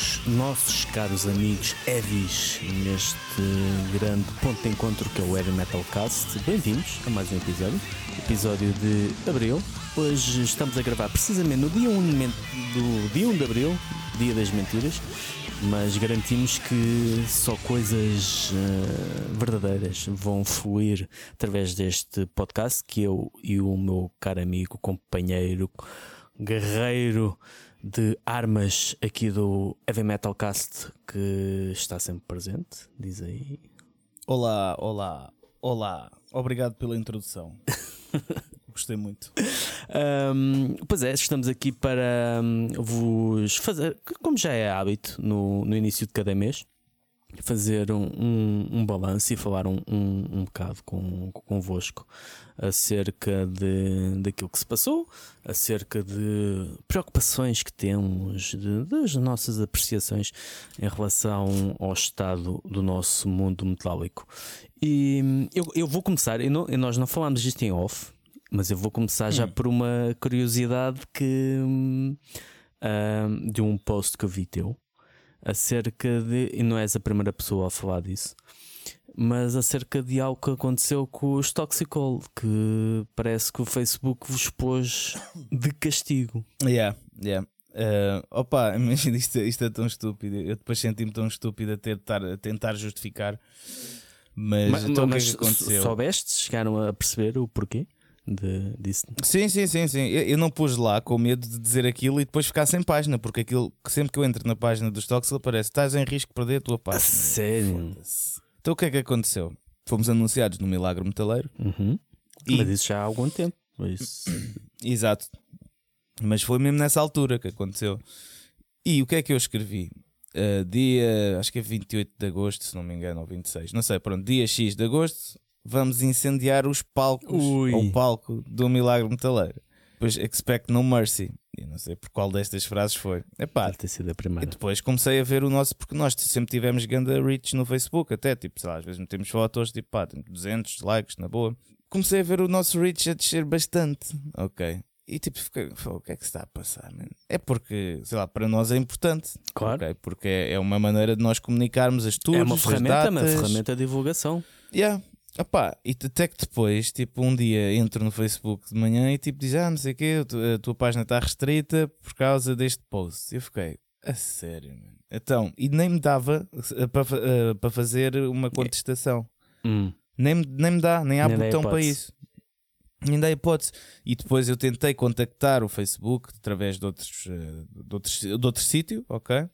meus nossos caros amigos Evis, neste grande ponto de encontro que é o Heavy Metal Cast. Bem-vindos a mais um episódio, episódio de Abril. Hoje estamos a gravar precisamente no dia 1 do dia 1 de Abril, dia das mentiras, mas garantimos que só coisas uh, verdadeiras vão fluir através deste podcast que eu e o meu caro amigo, companheiro, guerreiro de armas aqui do Heavy Metal Cast que está sempre presente. Diz aí. Olá, olá, olá. Obrigado pela introdução. Gostei muito. Um, pois é, estamos aqui para um, vos fazer, como já é hábito no, no início de cada mês, fazer um, um, um balanço e falar um, um, um bocado com, convosco acerca de, daquilo que se passou, acerca de preocupações que temos, de, das nossas apreciações em relação ao estado do nosso mundo metálico. E eu, eu vou começar, e, não, nós não falámos disto em off, mas eu vou começar hum. já por uma curiosidade que um, de um post que eu vi teu acerca de. E não és a primeira pessoa a falar disso, mas acerca de algo que aconteceu com os Toxicol, que parece que o Facebook vos pôs de castigo. Yeah, yeah. Uh, opa, imagina isto, isto é tão estúpido. Eu depois senti-me tão estúpido a tentar, a tentar justificar. Mas, mas então mas o que é que aconteceu? Soubeste? Chegaram a perceber o porquê? De, disso. Sim, sim, sim, sim. Eu, eu, não pus lá com medo de dizer aquilo e depois ficar sem página, porque aquilo que sempre que eu entro na página dos Tox aparece: estás em risco de perder a tua página. A sério? Então o que é que aconteceu? Fomos anunciados no Milagre Metaleiro. Uhum. E... Mas isso já há algum tempo. Mas... Exato. Mas foi mesmo nessa altura que aconteceu. E o que é que eu escrevi? Uh, dia, acho que é 28 de agosto, se não me engano, ou 26, não sei, pronto, dia X de agosto, vamos incendiar os palcos, Ui. ou o palco do Milagre Metaleiro. Depois, expect no mercy. Eu não sei por qual destas frases foi. Epá, Deve ter sido a primeira. E depois comecei a ver o nosso, porque nós sempre tivemos ganda reach no Facebook, até tipo, sei lá, às vezes metemos fotos, tipo, pá, 200 likes, na boa. Comecei a ver o nosso reach a descer bastante. Ok. E tipo, fiquei, o que é que se está a passar? Man? É porque, sei lá, para nós é importante. Claro. Okay? Porque é, é uma maneira de nós comunicarmos as tuas. É uma ferramenta, uma ferramenta de divulgação. Yeah. Epá, e até que depois, tipo, um dia entro no Facebook de manhã e tipo diz: Ah, não sei o quê, a tua página está restrita por causa deste post. Eu fiquei, a sério, mano. Então, e nem me dava uh, para, uh, para fazer uma contestação. Hum. Nem, nem me dá, nem há nem botão para isso. Nem dá hipótese. E depois eu tentei contactar o Facebook através de outros, uh, de outros, de outro sítio, ok?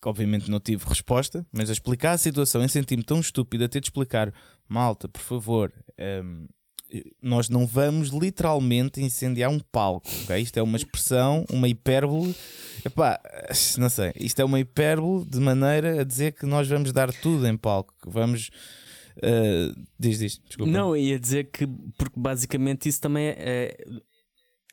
que obviamente não tive resposta, mas a explicar a situação, eu senti-me tão estúpido a ter de explicar, malta, por favor, um, nós não vamos literalmente incendiar um palco, ok? Isto é uma expressão, uma hipérbole, epá, não sei, isto é uma hipérbole de maneira a dizer que nós vamos dar tudo em palco, que vamos... Uh, diz, diz, desculpa. Não, ia dizer que, porque basicamente isso também é, é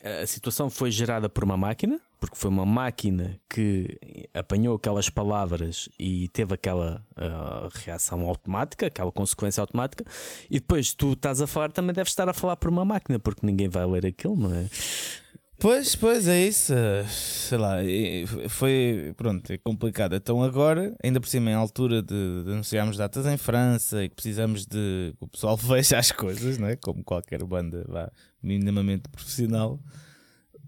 a situação foi gerada por uma máquina, porque foi uma máquina que apanhou aquelas palavras e teve aquela uh, reação automática, aquela consequência automática, e depois tu estás a falar, também deves estar a falar por uma máquina, porque ninguém vai ler aquilo, não é? Pois, pois é isso. Sei lá, foi pronto, é complicado. Então agora, ainda por cima, em altura de, de anunciarmos datas em França e que precisamos de que o pessoal veja as coisas, não é? como qualquer banda vá, minimamente profissional.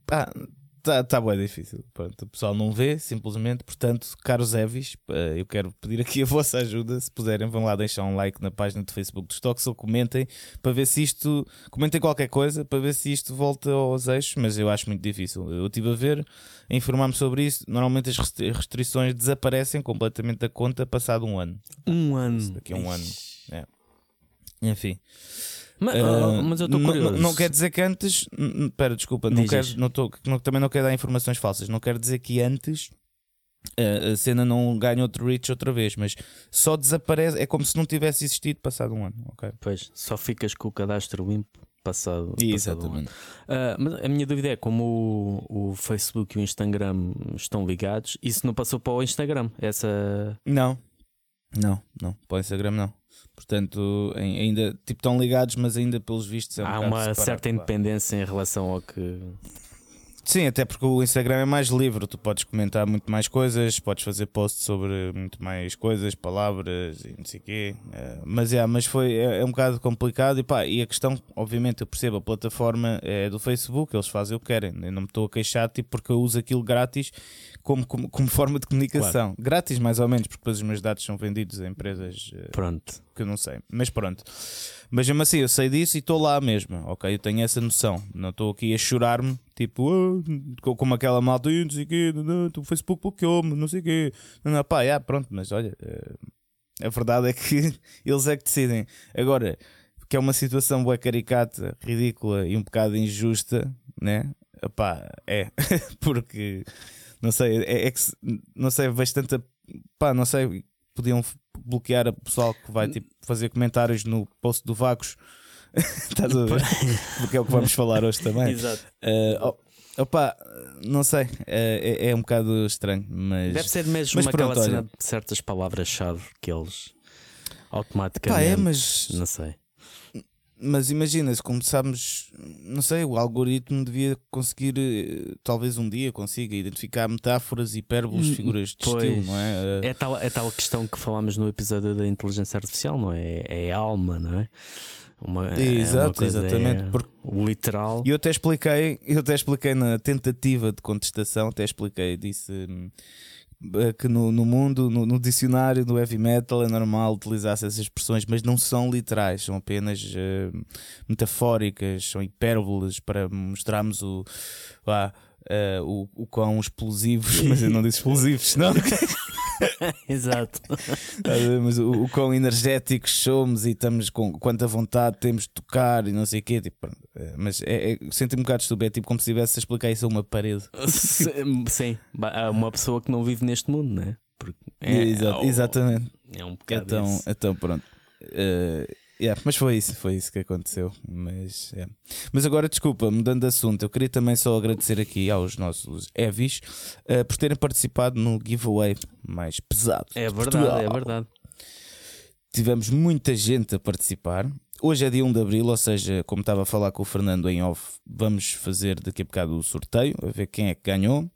Pá, Está tá bem difícil. Pronto, o pessoal não vê, simplesmente. Portanto, caros Evis, eu quero pedir aqui a vossa ajuda. Se puderem, vão lá deixar um like na página do Facebook dos Toxel. Comentem para ver se isto. Comentem qualquer coisa para ver se isto volta aos eixos. Mas eu acho muito difícil. Eu estive a ver, a informar-me sobre isso. Normalmente as restrições desaparecem completamente da conta passado um ano. Um ano. Daqui a um ano. É. Enfim. Mas, uh, mas eu estou curioso. Não, não, quer dizer que antes. Espera, desculpa, não quero, não tô, não, também não quero dar informações falsas. Não quero dizer que antes uh, a cena não ganha outro reach outra vez, mas só desaparece. É como se não tivesse existido passado um ano. Okay? Pois, só ficas com o cadastro limpo passado. Exatamente. Passado um uh, mas a minha dúvida é como o, o, Facebook e o Instagram estão ligados, isso não passou para o Instagram? Essa. Não. Não, não, para o Instagram não. Portanto, ainda tipo estão ligados, mas ainda pelos vistos é um Há uma separado, certa independência em relação ao que. Sim, até porque o Instagram é mais livre, tu podes comentar muito mais coisas, podes fazer posts sobre muito mais coisas, palavras e não sei o quê. Eh, mas, é, mas foi, é, é um bocado complicado e pá, e a questão, obviamente, eu percebo, a plataforma é do Facebook, eles fazem o que querem, eu não me estou a queixar tipo, porque eu uso aquilo grátis como, como, como forma de comunicação. Grátis mais ou menos, porque depois os meus dados são vendidos a empresas eh, Pronto. Que eu não sei. Mas pronto. Mas mesmo assim, eu sei disso e estou lá mesmo, ok? Eu tenho essa noção. Não estou aqui a chorar-me, tipo, co- como aquela malta, "Ih, não sei o quê, o Facebook bloqueou-me, não sei o quê. Não, não, pá, já, pronto, mas olha, eh, a verdade é que eles é que decidem. Agora, que é uma situação bué caricata, ridícula e um bocado injusta, né? Epá, é, porque não sei, é, é que não sei, bastante, a- pá, não sei, podiam bloquear a pessoal que vai tipo, fazer comentários no post do Vagos. Estás a ver? Porque é o que vamos falar hoje também. Exato. Oh, opá, não sei, eh, é, é um bocado estranho, mas. Deve ser mesmo mas aquela pronto, cena olha. de certas palavras-chave que eles Pá, automaticamente. é, mas, Não sei. Mas imagina, se começarmos, não sei, o algoritmo devia conseguir, eh, talvez um dia consiga identificar metáforas, hipérboles, Hum, figuras de pois. estilo, não é? Eh, É tal, é tal questão que falámos no episódio da inteligência artificial, não é? É a alma, não é? Uma, é uma Exato, exatamente. é Porque o literal. E eu até expliquei, eu até expliquei na tentativa de contestação, até expliquei, disse hum, que no, no mundo, no, no dicionário do heavy metal é normal utilizar essas expressões, mas não são literais, são apenas eh, metafóricas, são hipérboles para mostrarmos o, vá, eh, o, o quão explosivos, mas eu não disse explosivos, não. Exato. Ver? Mas o, o quão energéticos somos e estamos com quanta vontade temos de tocar e não sei o quê. Tipo. É, mas é, é, senti-me um bocado estúpido. É tipo como se estivesse a explicar isso a uma parede. Sim, uma pessoa que não vive neste mundo, não é? Porque Exa- é, exatamente. É um bocado Então, então pronto. Eh, yeah, mas foi isso, foi isso que aconteceu. Mas, yeah. mas agora, desculpa, mudando de assunto, eu queria também só agradecer aqui aos nossos Evis eh, por terem participado no giveaway mais pesado. É de verdade, Portugal. é verdade. Tivemos muita gente a participar. Hoje é dia 1 de Abril, ou seja, como estava a falar com o Fernando em off, vamos fazer daqui a bocado o sorteio, a ver quem é que ganhou.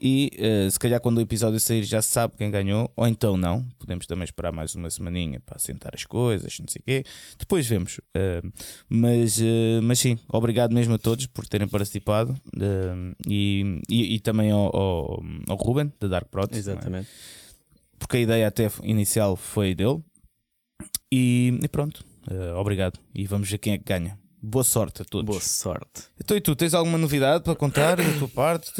E eh, se calhar quando o episódio sair já se sabe quem ganhou, ou então não. Podemos também esperar mais uma semaninha para assentar as coisas, não sei o quê. Depois vemos. Eh, mas, eh, mas sim, obrigado mesmo a todos por terem participado. e, e, e também ao, ao, ao Ruben, da Dark Prot. Exatamente. Porque a ideia até inicial foi dele. E, e pronto, obrigado. E vamos ver quem é que ganha. Boa sorte a todos. Boa sorte. Então, e tu, tens alguma novidade para contar da tua parte?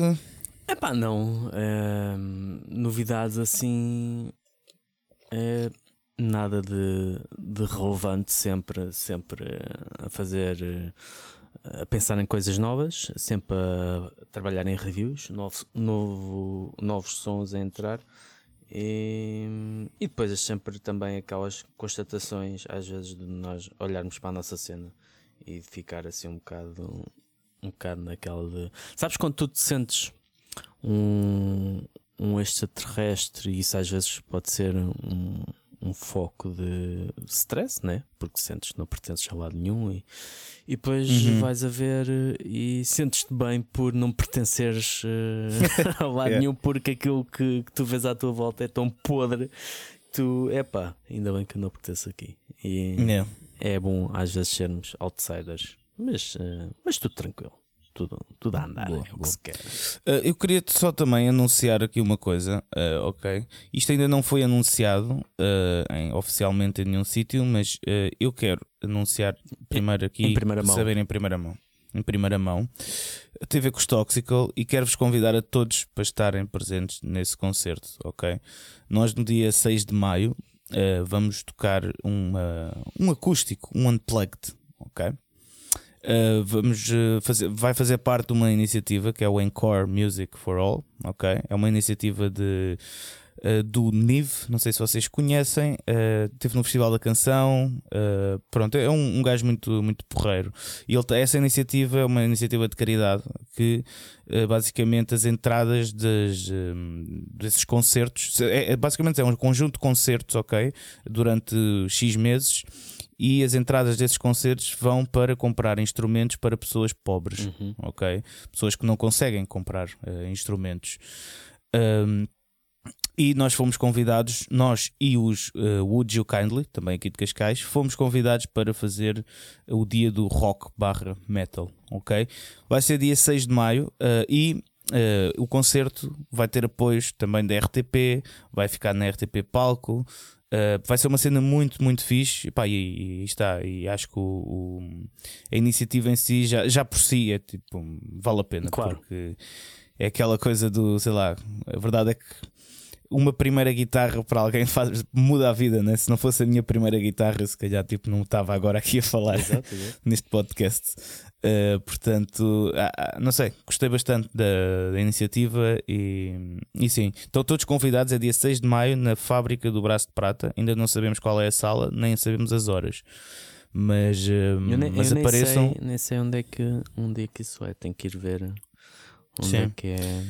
Tu? Epá, não. ehm, novidades assim. eh, nada de, de relevante, sempre, sempre a fazer. eh, a pensar em coisas novas, sempre a trabalhar em reviews, novos, novo, novos sons a entrar. E, e depois é sempre também aquelas constatações, às vezes, de nós olharmos para a nossa cena e ficar assim um bocado, um bocado naquela de. Sabes quando tu te sentes um, um extraterrestre, e isso às vezes pode ser um, um foco de stress, né? Porque sentes que não pertences a lado nenhum e, e depois Uhum. vais a ver eh, e sentes-te bem por não pertenceres eh, a lado Yeah. nenhum, porque aquilo que, que tu vês à tua volta é tão podre. Tu, epá, ainda bem que eu não pertenço aqui. E Não. é bom às vezes sermos outsiders, mas, eh, mas tudo tranquilo. Tudo, tudo a andar, Boa, é o que boa. se quer. Eh, eu queria só também anunciar aqui uma coisa, eh, ok? Isto ainda não foi anunciado eh, em- oficialmente em nenhum sítio, mas eu quero anunciar primeiro aqui, em primeira mão. saber em primeira mão. Em primeira mão, ver com os Toxical e quero-vos convidar a todos para estarem presentes nesse concerto, ok? Nós no dia 6 de maio vamos tocar uma, um acústico, um unplugged, ok? Uh, vamos uh, fazer, vai fazer parte de uma iniciativa que é o Encore Music for All, ok? É uma iniciativa de uh, do Nive, não sei se vocês conhecem, uh, teve no Festival da Canção. Uh, pronto, é um, um gajo muito, muito porreiro. E ele, essa iniciativa é uma iniciativa de caridade que basicamente as entradas das, desses concertos é, é, basicamente é um conjunto de concertos, ok? Durante X meses e as entradas desses concertos vão para comprar instrumentos para pessoas pobres, uhum. ok? Pessoas que não conseguem comprar uh, instrumentos. Um, e nós fomos convidados, nós e os uh, Would You Kindly, também aqui de Cascais, fomos convidados para fazer o dia do rock barra metal, ok? Vai ser dia 6 de maio uh, e Uh, o concerto vai ter apoios também da RTP, vai ficar na RTP Palco, Uh, vai ser uma cena muito, muito fixe. E, pá, e, e está, e acho que o, o, a iniciativa em si já, já por si é tipo, vale a pena. Claro. Porque é aquela coisa do, sei lá, a verdade é que uma primeira guitarra para alguém faz, muda a vida, né? Se não fosse a minha primeira guitarra, se calhar tipo, não estava agora aqui a falar exato, exato. neste podcast. Uh, portanto, ah, não sei, gostei bastante da, da, iniciativa e, e sim, estão todos convidados. É dia 6 de maio na fábrica do Braço de Prata. Ainda não sabemos qual é a sala, nem sabemos as horas. Mas, uh, nem, mas apareçam. Nem sei, nem sei onde, é que, onde é que isso é, tem que ir ver onde é sim. é que é.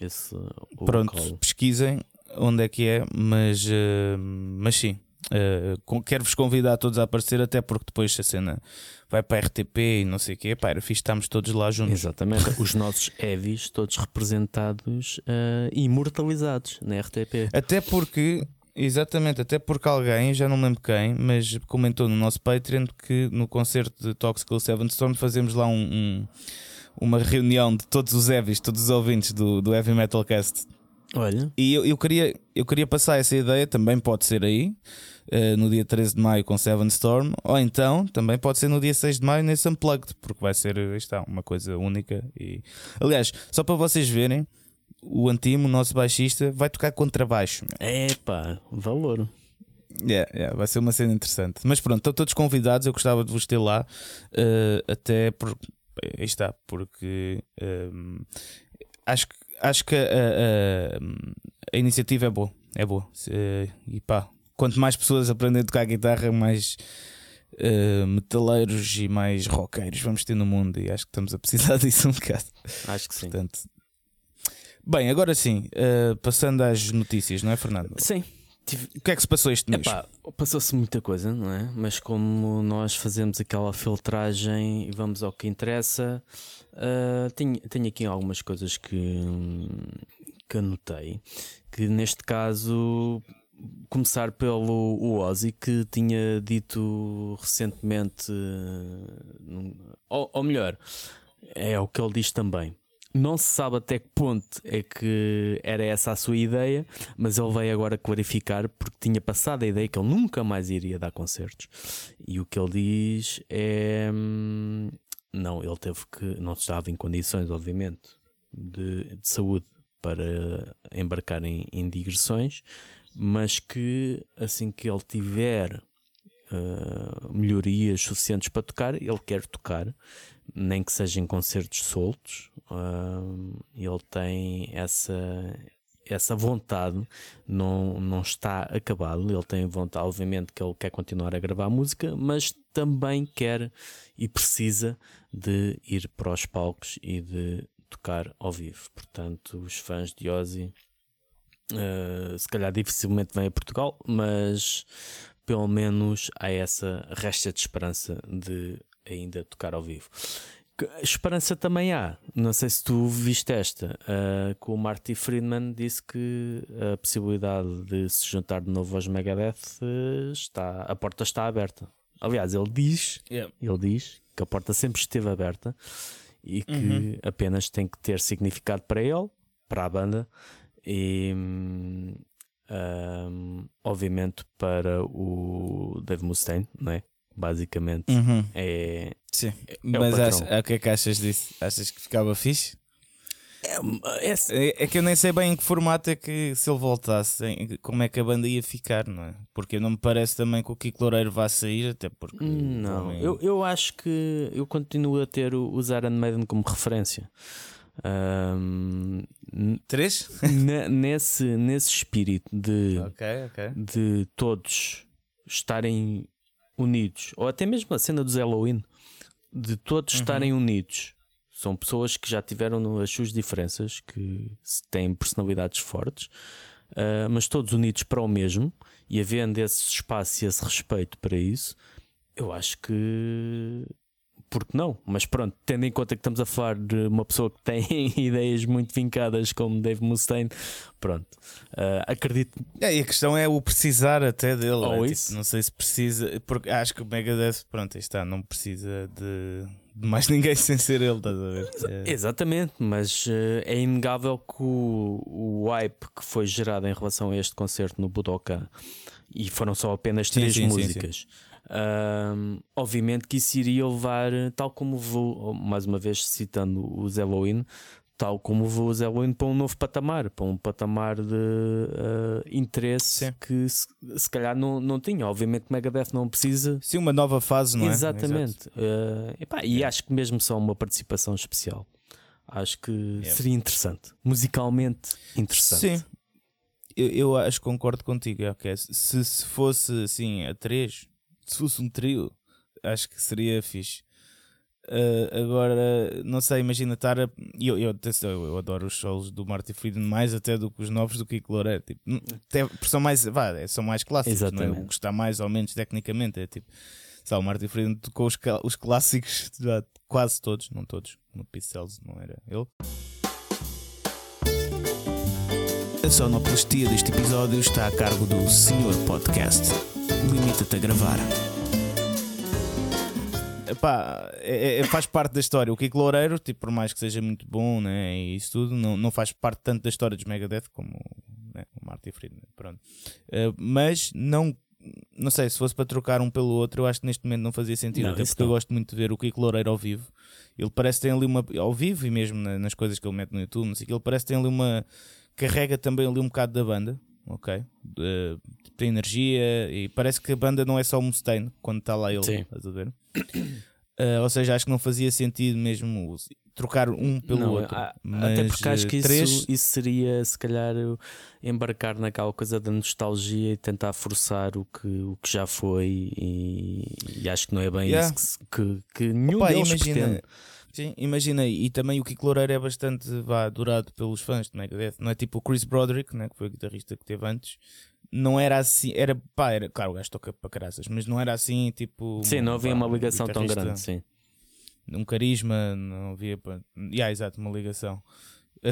Esse, Pronto, local. pesquisem onde é que é, mas, uh, mas sim. Uh, Quero-vos convidar a todos a aparecer, até porque depois a cena vai para a RTP e não sei o quê. Pá, era fixe, estamos todos lá juntos. Exatamente, os nossos Evis todos representados uh, e imortalizados na RTP. Até porque, exatamente, até porque alguém, já não lembro quem, mas comentou no nosso Patreon que no concerto de Toxical Seven Storm fazemos lá um, um uma reunião de todos os Evis, todos os ouvintes do, do Heavy Metal Cast. Olha. E eu, eu, queria, eu queria passar essa ideia, também pode ser aí, uh, no dia 13 de maio com Seven Storm, ou então também pode ser no dia 6 de maio nesse Unplugged, porque vai ser está, uma coisa única. E... Aliás, só para vocês verem, o Antimo, o nosso baixista, vai tocar contrabaixo. Epá, valor. Yeah, yeah, vai ser uma cena interessante. Mas pronto, estão todos convidados. Eu gostava de vos ter lá, uh, até porque aí está, porque um, acho, acho que a, a, a, iniciativa é boa, é boa. E pá, quanto mais pessoas aprendem a tocar guitarra, mais uh, metaleiros e mais roqueiros vamos ter no mundo. E acho que estamos a precisar disso um bocado. Acho que sim. Portanto, bem, agora sim, uh, passando às notícias, não é, Fernando? Sim. O que é que se passou este mês? Passou-se muita coisa, não é? Mas como nós fazemos aquela filtragem e vamos ao que interessa, uh, tenho, tenho aqui algumas coisas que, que anotei. Que neste caso, começar pelo Ozzy, que tinha dito recentemente, ou, ou melhor, é o que ele diz também não se sabe até que ponto é que era essa a sua ideia, mas ele veio agora clarificar porque tinha passado a ideia que ele nunca mais iria dar concertos. E o que ele diz é. Hum, não, ele teve que. Não estava em condições, obviamente, de, de saúde para embarcar em, em digressões, mas que assim que ele tiver uh, melhorias suficientes para tocar, ele quer tocar nem que sejam concertos soltos, uh, ele tem essa, essa vontade, não, não está acabado. Ele tem vontade, obviamente, que ele quer continuar a gravar música, mas também quer e precisa de ir para os palcos e de tocar ao vivo. Portanto, os fãs de Ozzy. Uh, se calhar dificilmente vêm a Portugal, mas pelo menos há essa resta de esperança de ainda tocar ao vivo. Esperança também há. Não sei se tu viste esta. Uh, que o Marty Friedman disse que a possibilidade de se juntar de novo aos Megadeth uh, está, a porta está aberta. Aliás, ele diz, yeah. ele diz que a porta sempre esteve aberta e que uhum. apenas tem que ter significado para ele, para a banda e um, obviamente para o Dave Mustaine, não é? Basicamente. Uhum. É, Sim. É Mas acha, o que é que achas disso? Achas que ficava fixe? É, é, é, que eu nem sei bem em que formato é que se ele voltasse, como é que a banda ia ficar, não é? Porque não me parece também que o Kiko Loureiro vá sair, até porque. Não, também... eu, eu acho que eu continuo a ter o, os Iron Maiden como referência. Um, Três? nesse, nesse espírito de, ok, ok. de todos estarem unidos, ou até mesmo a cena dos Halloween, de todos Uhum. estarem unidos. São pessoas que já tiveram as suas diferenças, que têm personalidades fortes, ah, mas todos unidos para o mesmo e havendo esse espaço e esse respeito para isso, eu acho que. Porque não? Mas pronto, tendo em conta que estamos a falar de uma pessoa que tem ideias muito vincadas como Dave Mustaine, pronto, ah, acredito É, e a questão é o precisar até dele. Ou é, tipo, isso. não sei se precisa, porque acho que o Megadeth, pronto, aí está, não precisa de, de mais ninguém sem ser ele, estás a ver? É, Exatamente, mas eh, é inegável que o, o hype que foi gerado em relação a este concerto no Budokan e foram só apenas Sim, três sim, sim, músicas. Ahm, obviamente que isso iria levar, tal como vou, mais uma vez citando os Halloween, tal como vou os Halloween para um novo patamar, para um patamar de ah, interesse Sim. que se, se calhar não, não tinha. Obviamente, Megadeth não precisa Sim, uma nova fase, não é? Exatamente. Eh, epá, e Yeah. acho que mesmo só uma participação especial. Acho que Yeah. seria interessante. Musicalmente interessante. Sim. Eu, eu acho que concordo contigo, é ok. Se, se fosse assim a três, se fosse um trio, acho que seria fixe. Ah, agora, não sei, imagina estar a. Eu, eu, eu, eu adoro os solos do Marty Friedman mais até do que os novos do Kiko Loureiro. Tipo, até, são mais, vá, é, são mais clássicos, não é? O que está mais ou menos tecnicamente. É tipo, sabe, o Marty Friedman tocou os, os clássicos, quase todos, não todos. No Pistols não era ele. A sonoplastia deste episódio está a cargo do Senhor Podcast. Limita-te a gravar. Epá, é- é- faz parte da história. O Kiko Loureiro, tipo, por mais que seja muito bom né, e isso tudo, não, não faz parte tanto da história dos Megadeth como né, o Marty Friedman. Pronto. Eh, mas não, não sei, se fosse para trocar um pelo outro, eu acho que neste momento não fazia sentido. Não, até porque eu não. gosto muito de ver o Kiko Loureiro ao vivo. Ele parece que tem ali uma. Ao vivo e mesmo na- nas coisas que ele mete no YouTube, não sei o que, ele parece que tem ali uma. Carrega também ali um bocado da banda. Ok, Eh, tem energia e parece que a banda não é só o Mustaine quando está lá ele, Sim. estás a ver? Uh, ou seja, acho que não fazia sentido mesmo trocar um pelo Não, outro. a- até porque acho uh, que isso, três, isso seria, se calhar, embarcar naquela coisa da nostalgia e tentar forçar o que, o que já foi. E, e acho que não é bem Yeah. isso que, que, que nenhum Opa, deles imagina, pretende. Sim, imagina, e também o Kiko Loureiro é bastante vá, adorado pelos fãs de Megadeth, não é tipo o Chris Broderick, né, que foi o guitarrista que teve antes. Não era assim, era pá, era, claro, o gajo toca para caraças, mas não era assim, tipo. Sim, não havia pá, uma um ligação tão grande. Sim. um carisma, não havia. pá, Yeah, exato, uma ligação.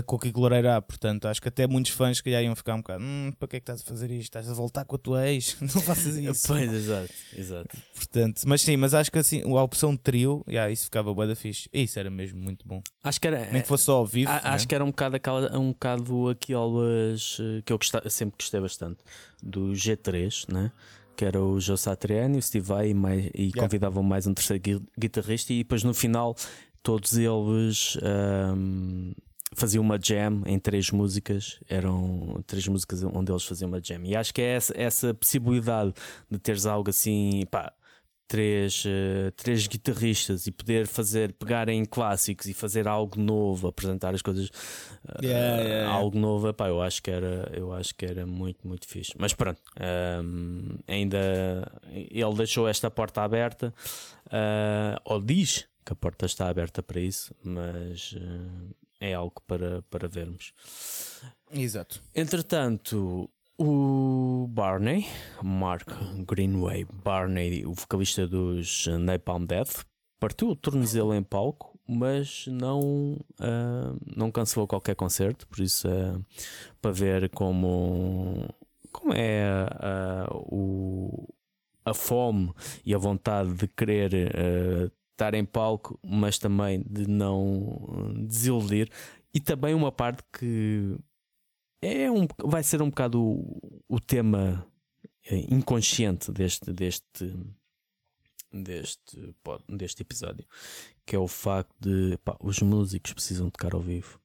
Com o Kiko Loureiro há, portanto, acho que até muitos fãs que iam ficar um bocado. Hum, para que é que estás a fazer isto? Estás a voltar com a tua ex? Não faças isso. Pois, exato, exato. Portanto, mas sim, mas acho que assim, a opção trio, yeah, isso ficava bué da fixe. Isso era mesmo muito bom. Acho que era. Nem que fosse só ao vivo. A- né? Acho que era um bocado, aquela, um bocado aquelas eh, que eu gosta- sempre gostei bastante do G3, né? que era o Joe Satriani, o Steve Vai e, mais, e convidavam mais um terceiro gui- guitarrista, e depois no final todos eles ahm, faziam uma jam em três músicas, eram três músicas onde eles faziam uma jam. E acho que é essa, essa possibilidade de teres algo assim, pá, três, eh, três guitarristas e poder fazer, pegar em clássicos e fazer algo novo, apresentar as coisas eh, Yeah, yeah, yeah. algo novo, epá, eu acho que era, eu acho que era muito, muito fixe. Mas pronto, ehm, ainda ele deixou esta porta aberta, eh, ou diz que a porta está aberta para isso, mas é algo para, para vermos. Exato. Entretanto, o Barney, Mark Greenway Barney, o vocalista dos Napalm Death, partiu o tornozelo em palco, mas não, ah, não cancelou qualquer concerto, por isso é para ver como, como é ah, o, a fome e a vontade de querer estar em palco, mas também de não desiludir. E também uma parte que é um, vai ser um bocado o, o tema eh, inconsciente deste, deste, deste, deste episódio, que é o facto de pá, os músicos precisam tocar ao vivo.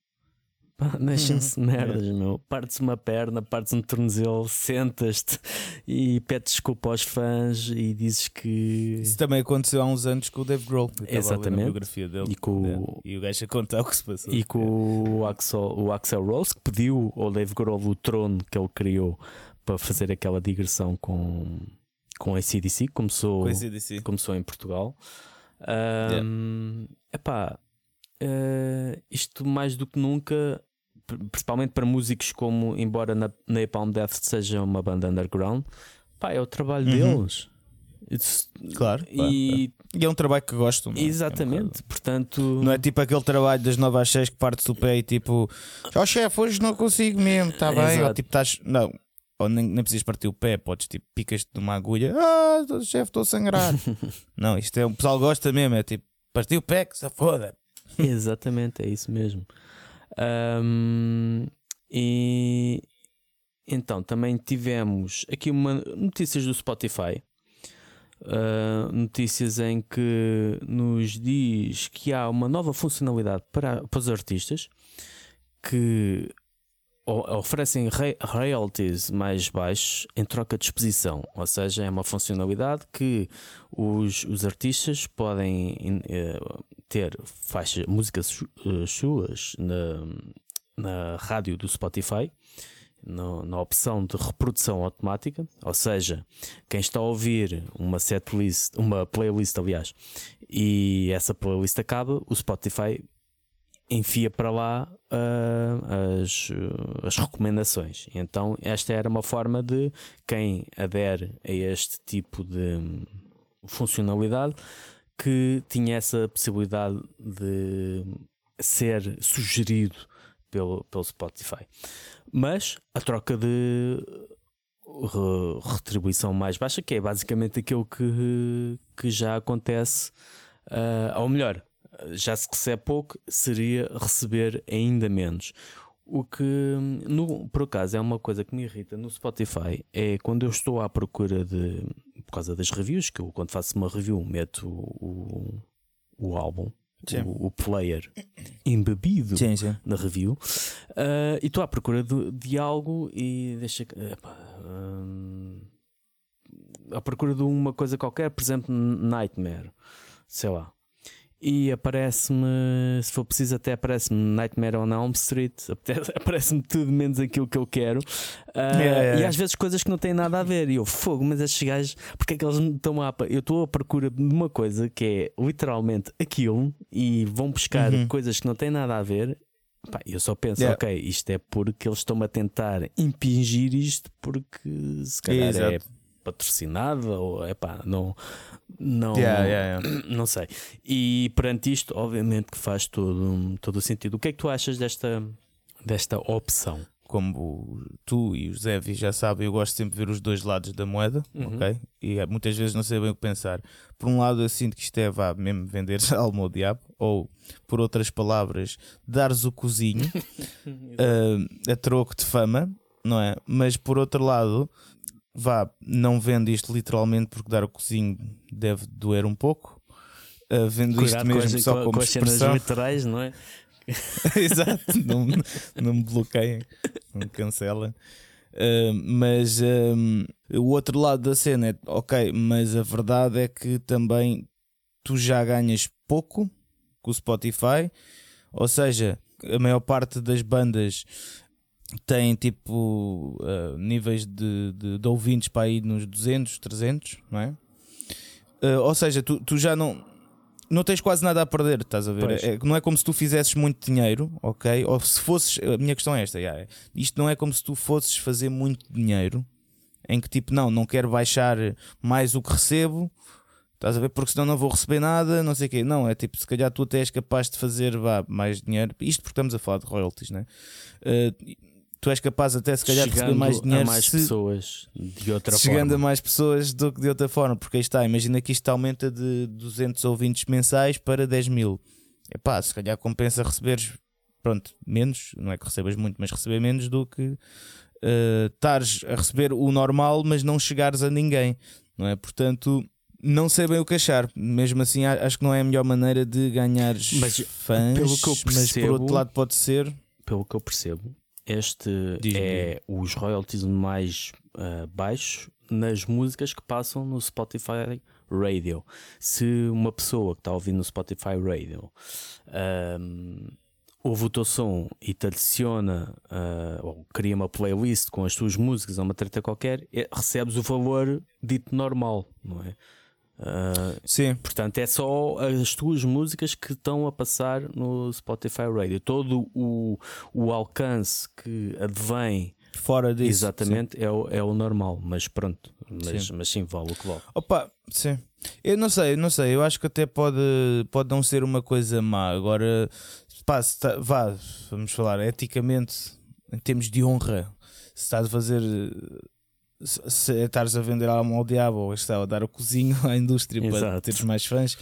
Pá, Deixem-se merdas, meu. Partes uma perna, partes um tornozelo, sentas-te e pedes desculpa aos fãs e dizes que. Isso também aconteceu há uns anos com o Dave Grohl. Estava a a Exatamente. biografia dele. E com, É. o- E o gajo a contar o que se passou. e com o Axel, o Axel Rose que pediu ao Dave Grohl o trono que ele criou para fazer aquela digressão com, com a CDC, começou, Com esse DC. começou em Portugal. Ahm, epá, eh, isto mais do que nunca, pr- principalmente para músicos como, embora na Napalm Death seja uma banda underground, pá, é o trabalho Uhum. deles. It's- Claro. e claro. E é um trabalho que gosto. não é? É um exatamente, bocado- portanto, Não é tipo aquele trabalho das 9 às 6 que partes o pé e tipo, ó chefe, hoje não consigo mesmo, está bem? Ou Exato. tipo, estás. Não, ou nem, nem precisas partir o pé, podes tipo, picas-te numa agulha, ah, chefe, estou a sangrar. não, isto é, o pessoal gosta mesmo, é tipo, partir o pé, que se foda. Exatamente, é isso mesmo. Ahm, e então também tivemos aqui uma notícias do Spotify. Ah, notícias em que nos diz que há uma nova funcionalidade para, para os artistas que oferecem re- royalties mais baixos em troca de exposição, ou seja, é uma funcionalidade que os, os artistas podem eh, ter faixas, músicas eh, suas na, na rádio do Spotify, na opção de reprodução automática, ou seja, quem está a ouvir uma setlist, uma playlist, aliás, e essa playlist acaba, o Spotify enfia para lá ah, as, uh, as recomendações. Então, esta era uma forma de quem adere a este tipo de funcionalidade que tinha essa possibilidade de ser sugerido pelo, pelo Spotify. Mas a troca de re- retribuição mais baixa, que é basicamente aquilo que, que já acontece, ah, ou melhor, já se recebe pouco, seria receber ainda menos. O que, no, por acaso, é uma coisa que me irrita no Spotify é quando eu estou à procura de. Por causa das reviews, que eu, quando faço uma review, meto o, o álbum, o, o player embebido Sim, sim. na review ah, e estou à procura de, de algo e deixa epá, hum, à procura de uma coisa qualquer, por exemplo, Nightmare, sei lá. E aparece-me, se for preciso, até aparece-me Nightmare on Elm Street, aparece-me tudo menos aquilo que eu quero. Ah, Yeah, yeah, E às vezes coisas que não têm nada a ver. E eu, fogo, mas estes gajos, porque é que eles me estão a. Eu estou à procura de uma coisa que é literalmente aquilo e vão buscar Uhum. coisas que não têm nada a ver. Pá, eu só penso, Yeah. ok, isto é porque eles estão-me a tentar impingir isto porque se calhar é. Patrocinado ou é pá, não, não, Yeah, yeah, yeah. não sei. E perante isto, obviamente que faz todo, todo o sentido. O que é que tu achas desta, desta opção? Como tu e o Zé já sabem, eu gosto sempre de ver os dois lados da moeda, Uhum. ok? E eh, muitas vezes não sei bem o que pensar. Por um lado, eu sinto que isto é vá mesmo vender alma ao diabo, ou por outras palavras, dares o cozinho eh, a troco de fama, não é? Mas por outro lado, vá, não vendo isto literalmente porque dar o cozinho deve doer um pouco. Eh, vendo isto Cuidado mesmo com as, só com, como com as expressão. literais, não é? Exato, não, não me bloqueiem, não me cancelem. Uh, mas um, o outro lado da cena é ok, mas a verdade é que também tu já ganhas pouco com o Spotify, ou seja, a maior parte das bandas tem tipo uh, níveis de, de, de ouvintes para aí nos 200, 300, não é? Uh, ou seja, tu, tu já não, não tens quase nada a perder, estás a ver? É, não é como se tu fizesses muito dinheiro, ok? Ou se fosses. A minha questão é esta: yeah, é, isto não é como se tu fosses fazer muito dinheiro, em que tipo, não, não quero baixar mais o que recebo, estás a ver? Porque senão não vou receber nada, não sei o quê. Não, é tipo, se calhar tu até és capaz de fazer vá, mais dinheiro, isto porque estamos a falar de royalties, né? Uh, tu és capaz até se calhar de receber Chegando mais dinheiro a mais se, pessoas de outra chegando forma. a mais pessoas do que de outra forma, porque aí está, imagina que isto aumenta de 200 ouvintes mensais para 10 mil. Epá, se calhar compensa receberes, pronto, menos, não é que recebas muito, mas receber menos do que eh, estares a receber o normal, mas não chegares a ninguém, não é? Portanto, não sei bem o que achar. Mesmo assim, acho que não é a melhor maneira de ganhares Mas, fãs, pelo que eu mas por percebo- outro lado pode ser. pelo que eu percebo, este é os royalties mais ah, baixos nas músicas que passam no Spotify Radio. Se uma pessoa que está ouvindo no Spotify Radio ahm, ouve o teu som e te adiciona ah, ou cria uma playlist com as tuas músicas ou uma treta qualquer, é- recebes o valor dito normal, não é? Ah, Sim. Portanto, é só as tuas músicas que estão a passar no Spotify Radio. Todo o, o alcance que advém Fora disso. exatamente é o, é o normal, mas pronto, mas Sim. mas sim, vale o que vale. Opa, sim. Eu não sei, não sei. Eu acho que até pode, pode não ser uma coisa má. Agora, pá, se tá- vá, vamos falar eticamente, em termos de honra, se estás a fazer. Se, estás a vender alma ao diabo ou está a dar o cozinho à indústria para Exato. teres mais fãs,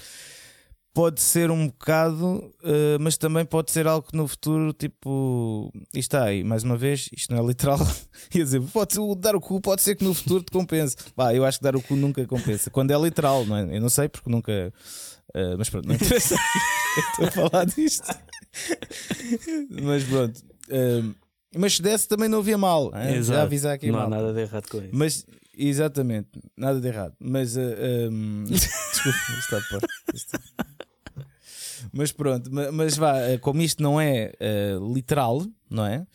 pode ser um bocado, eh, mas também pode ser algo que no futuro, tipo, isto está aí, mais uma vvez, isto não é literal. Ia dizer, pode dar o cu pode ser que no futuro te compense. Pá, eu acho que dar o cu nunca compensa. Quando é literal, não é? Eu não sei porque nunca. eh, mas pronto, não interessa. Estou a falar disto. mas pronto. eh, mas se desse também não havia mal. Já Exato. avisar aqui Não há mal. nada de errado com isso. Mas, exatamente, nada de errado. Mas, eh, ehm, desculpa, isto está a. Isto- Mas pronto, ma- mas vá, eh, como isto não é eh, literal, não é?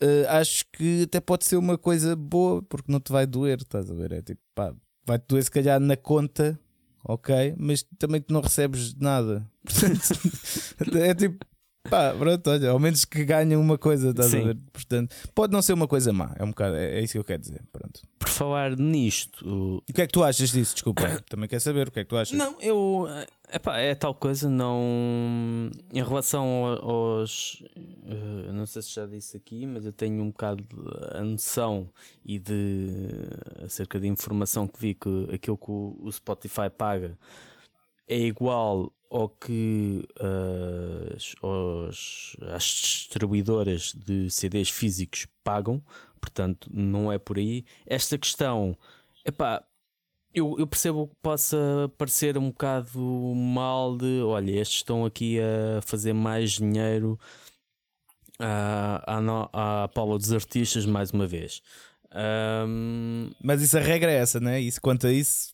Eh, acho que até pode ser uma coisa boa porque não te vai doer, estás a ver? É tipo, pá, vai-te doer se calhar na conta, ok? Mas também tu não recebes nada. Portanto, é tipo, pá, pronto, olha, ao menos que ganhem uma coisa, estás a Sim. ver? Portanto, pode não ser uma coisa má, é um bocado, é, é isso que eu quero dizer. Pronto. Por falar nisto, o- E o que é que tu achas disso? Desculpa, também quer saber o que é que tu achas. Não, eu. Epá, é tal coisa, não. Em relação ao- aos. eh, não sei se já disse aqui, mas eu tenho um bocado a noção e de. acerca de informação que vi que aquilo que o Spotify paga é igual ao que as, os- as distribuidoras de CDs físicos pagam, portanto, não é por aí. Esta questão. Epá, eu, eu percebo que possa parecer um bocado mal de olha, estes estão aqui a fazer mais dinheiro à, à, à Paula dos Artistas mais uma vez. Ahm, Mas isso a regra é essa, né? Isso quanto a isso.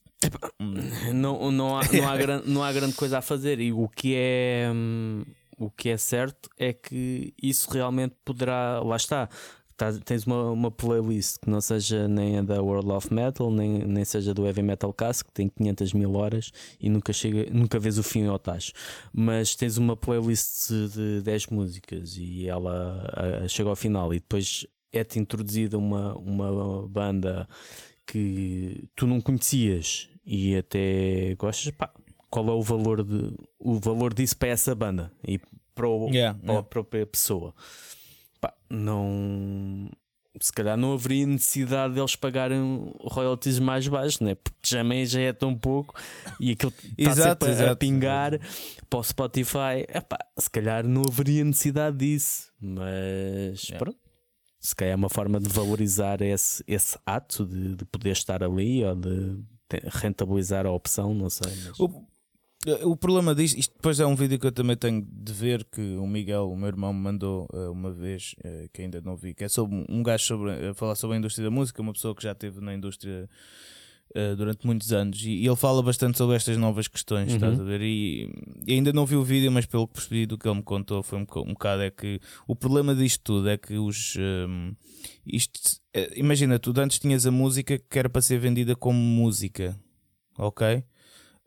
Não, não, há, não, há gran- não há grande coisa a fazer. E o que é hum, o que é certo é que isso realmente poderá lá está. Tá- tens uma, uma playlist que não seja nem a da World of Metal nem, nem seja do Heavy Metal Cast que tem 500 mil horas e nunca chega nunca vês o fim ao tacho. Mas tens uma playlist de 10 músicas e ela ah, chega ao final. E depois é-te introduzida uma, uma banda que tu não conhecias e até gostas, pá, qual é o valor de o valor disso para essa banda e para, o- Yeah, para a yeah. própria pessoa? Pá, não se calhar não haveria necessidade deles pagarem royalties mais baixos, né? porque também já é tão pouco e aquilo está Exato, sempre a- a exato. pingar para o Spotify. Epá, se calhar não haveria necessidade disso, mas Yeah. pronto. Se calhar é uma forma de valorizar esse, esse ato de, de poder estar ali ou de rentabilizar a opção, não sei. mas- O, o problema disto, isto depois é um vídeo que eu também tenho de ver que o Miguel, o meu irmão, me mandou eh, uma vez, eh, que ainda não vi, que é sobre um gajo sobre, a falar sobre a indústria da música, uma pessoa que já esteve na indústria eh, durante muitos anos e, e ele fala bastante sobre estas novas questões, Uhum. estás a ver? E, e ainda não vi o vídeo, mas pelo que percebi do que ele me contou, foi um, um bocado é que o problema disto tudo é que os. ehm, isto, eh, imagina, tu antes tinhas a música que era para ser vendida como música, ok?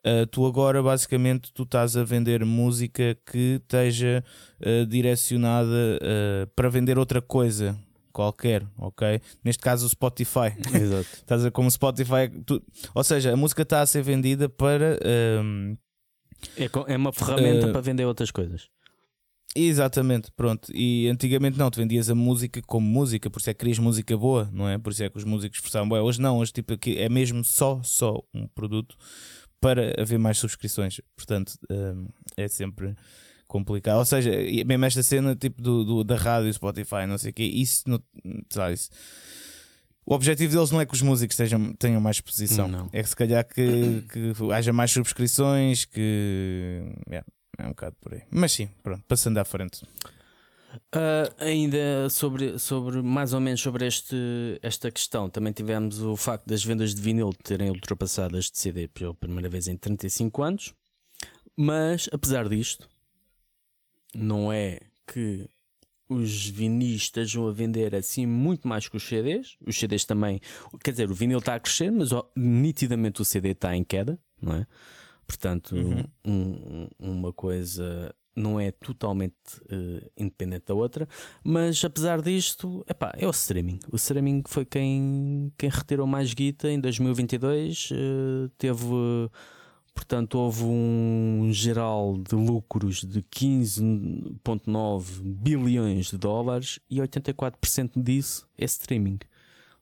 Uh, tu agora basicamente tu estás a vender música que esteja uh, direcionada uh, para vender outra coisa qualquer, ok? Neste caso o Spotify. Exato. estás a ver como o Spotify. tu- ou seja, a música está a ser vendida para. um, É, é uma ferramenta Eh, para vender outras coisas. Exatamente, pronto. E antigamente não, tu vendias a música como música, por isso é que querias música boa, não é? Por isso é que os músicos forçavam bem. Hoje não, hoje tipo aqui é mesmo só, só um produto para haver mais subscrições. Portanto, hum, é sempre complicado. Ou seja, e mesmo esta cena tipo do, do- da rádio, Spotify, não sei o quê, isso não. Sabe, isso- O objetivo deles não é que os músicos tenham, tenham mais exposição, Não. é que se calhar que, que haja mais subscrições, que. yeah, é um bocado por aí. Mas sim, pronto, passando à frente. Uh, ainda sobre, sobre mais ou menos sobre este, esta questão, também tivemos o facto das vendas de vinil terem ultrapassado as de CD pela primeira vez em 35 anos. Mas apesar disto, não é que os vinis estejam a vender assim muito mais que os CDs. Os CDs também, quer dizer, o vinil está a crescer, mas nitidamente o CD está em queda, não é? Portanto, Uhum. um- uma coisa não é totalmente eh, independente da outra, mas apesar disto, epá, é o streaming. O streaming foi quem, quem retirou mais guita em 2022. eh, teve, portanto, houve um geral de lucros de 15,9 bilhões de dólares e 84% disso é streaming.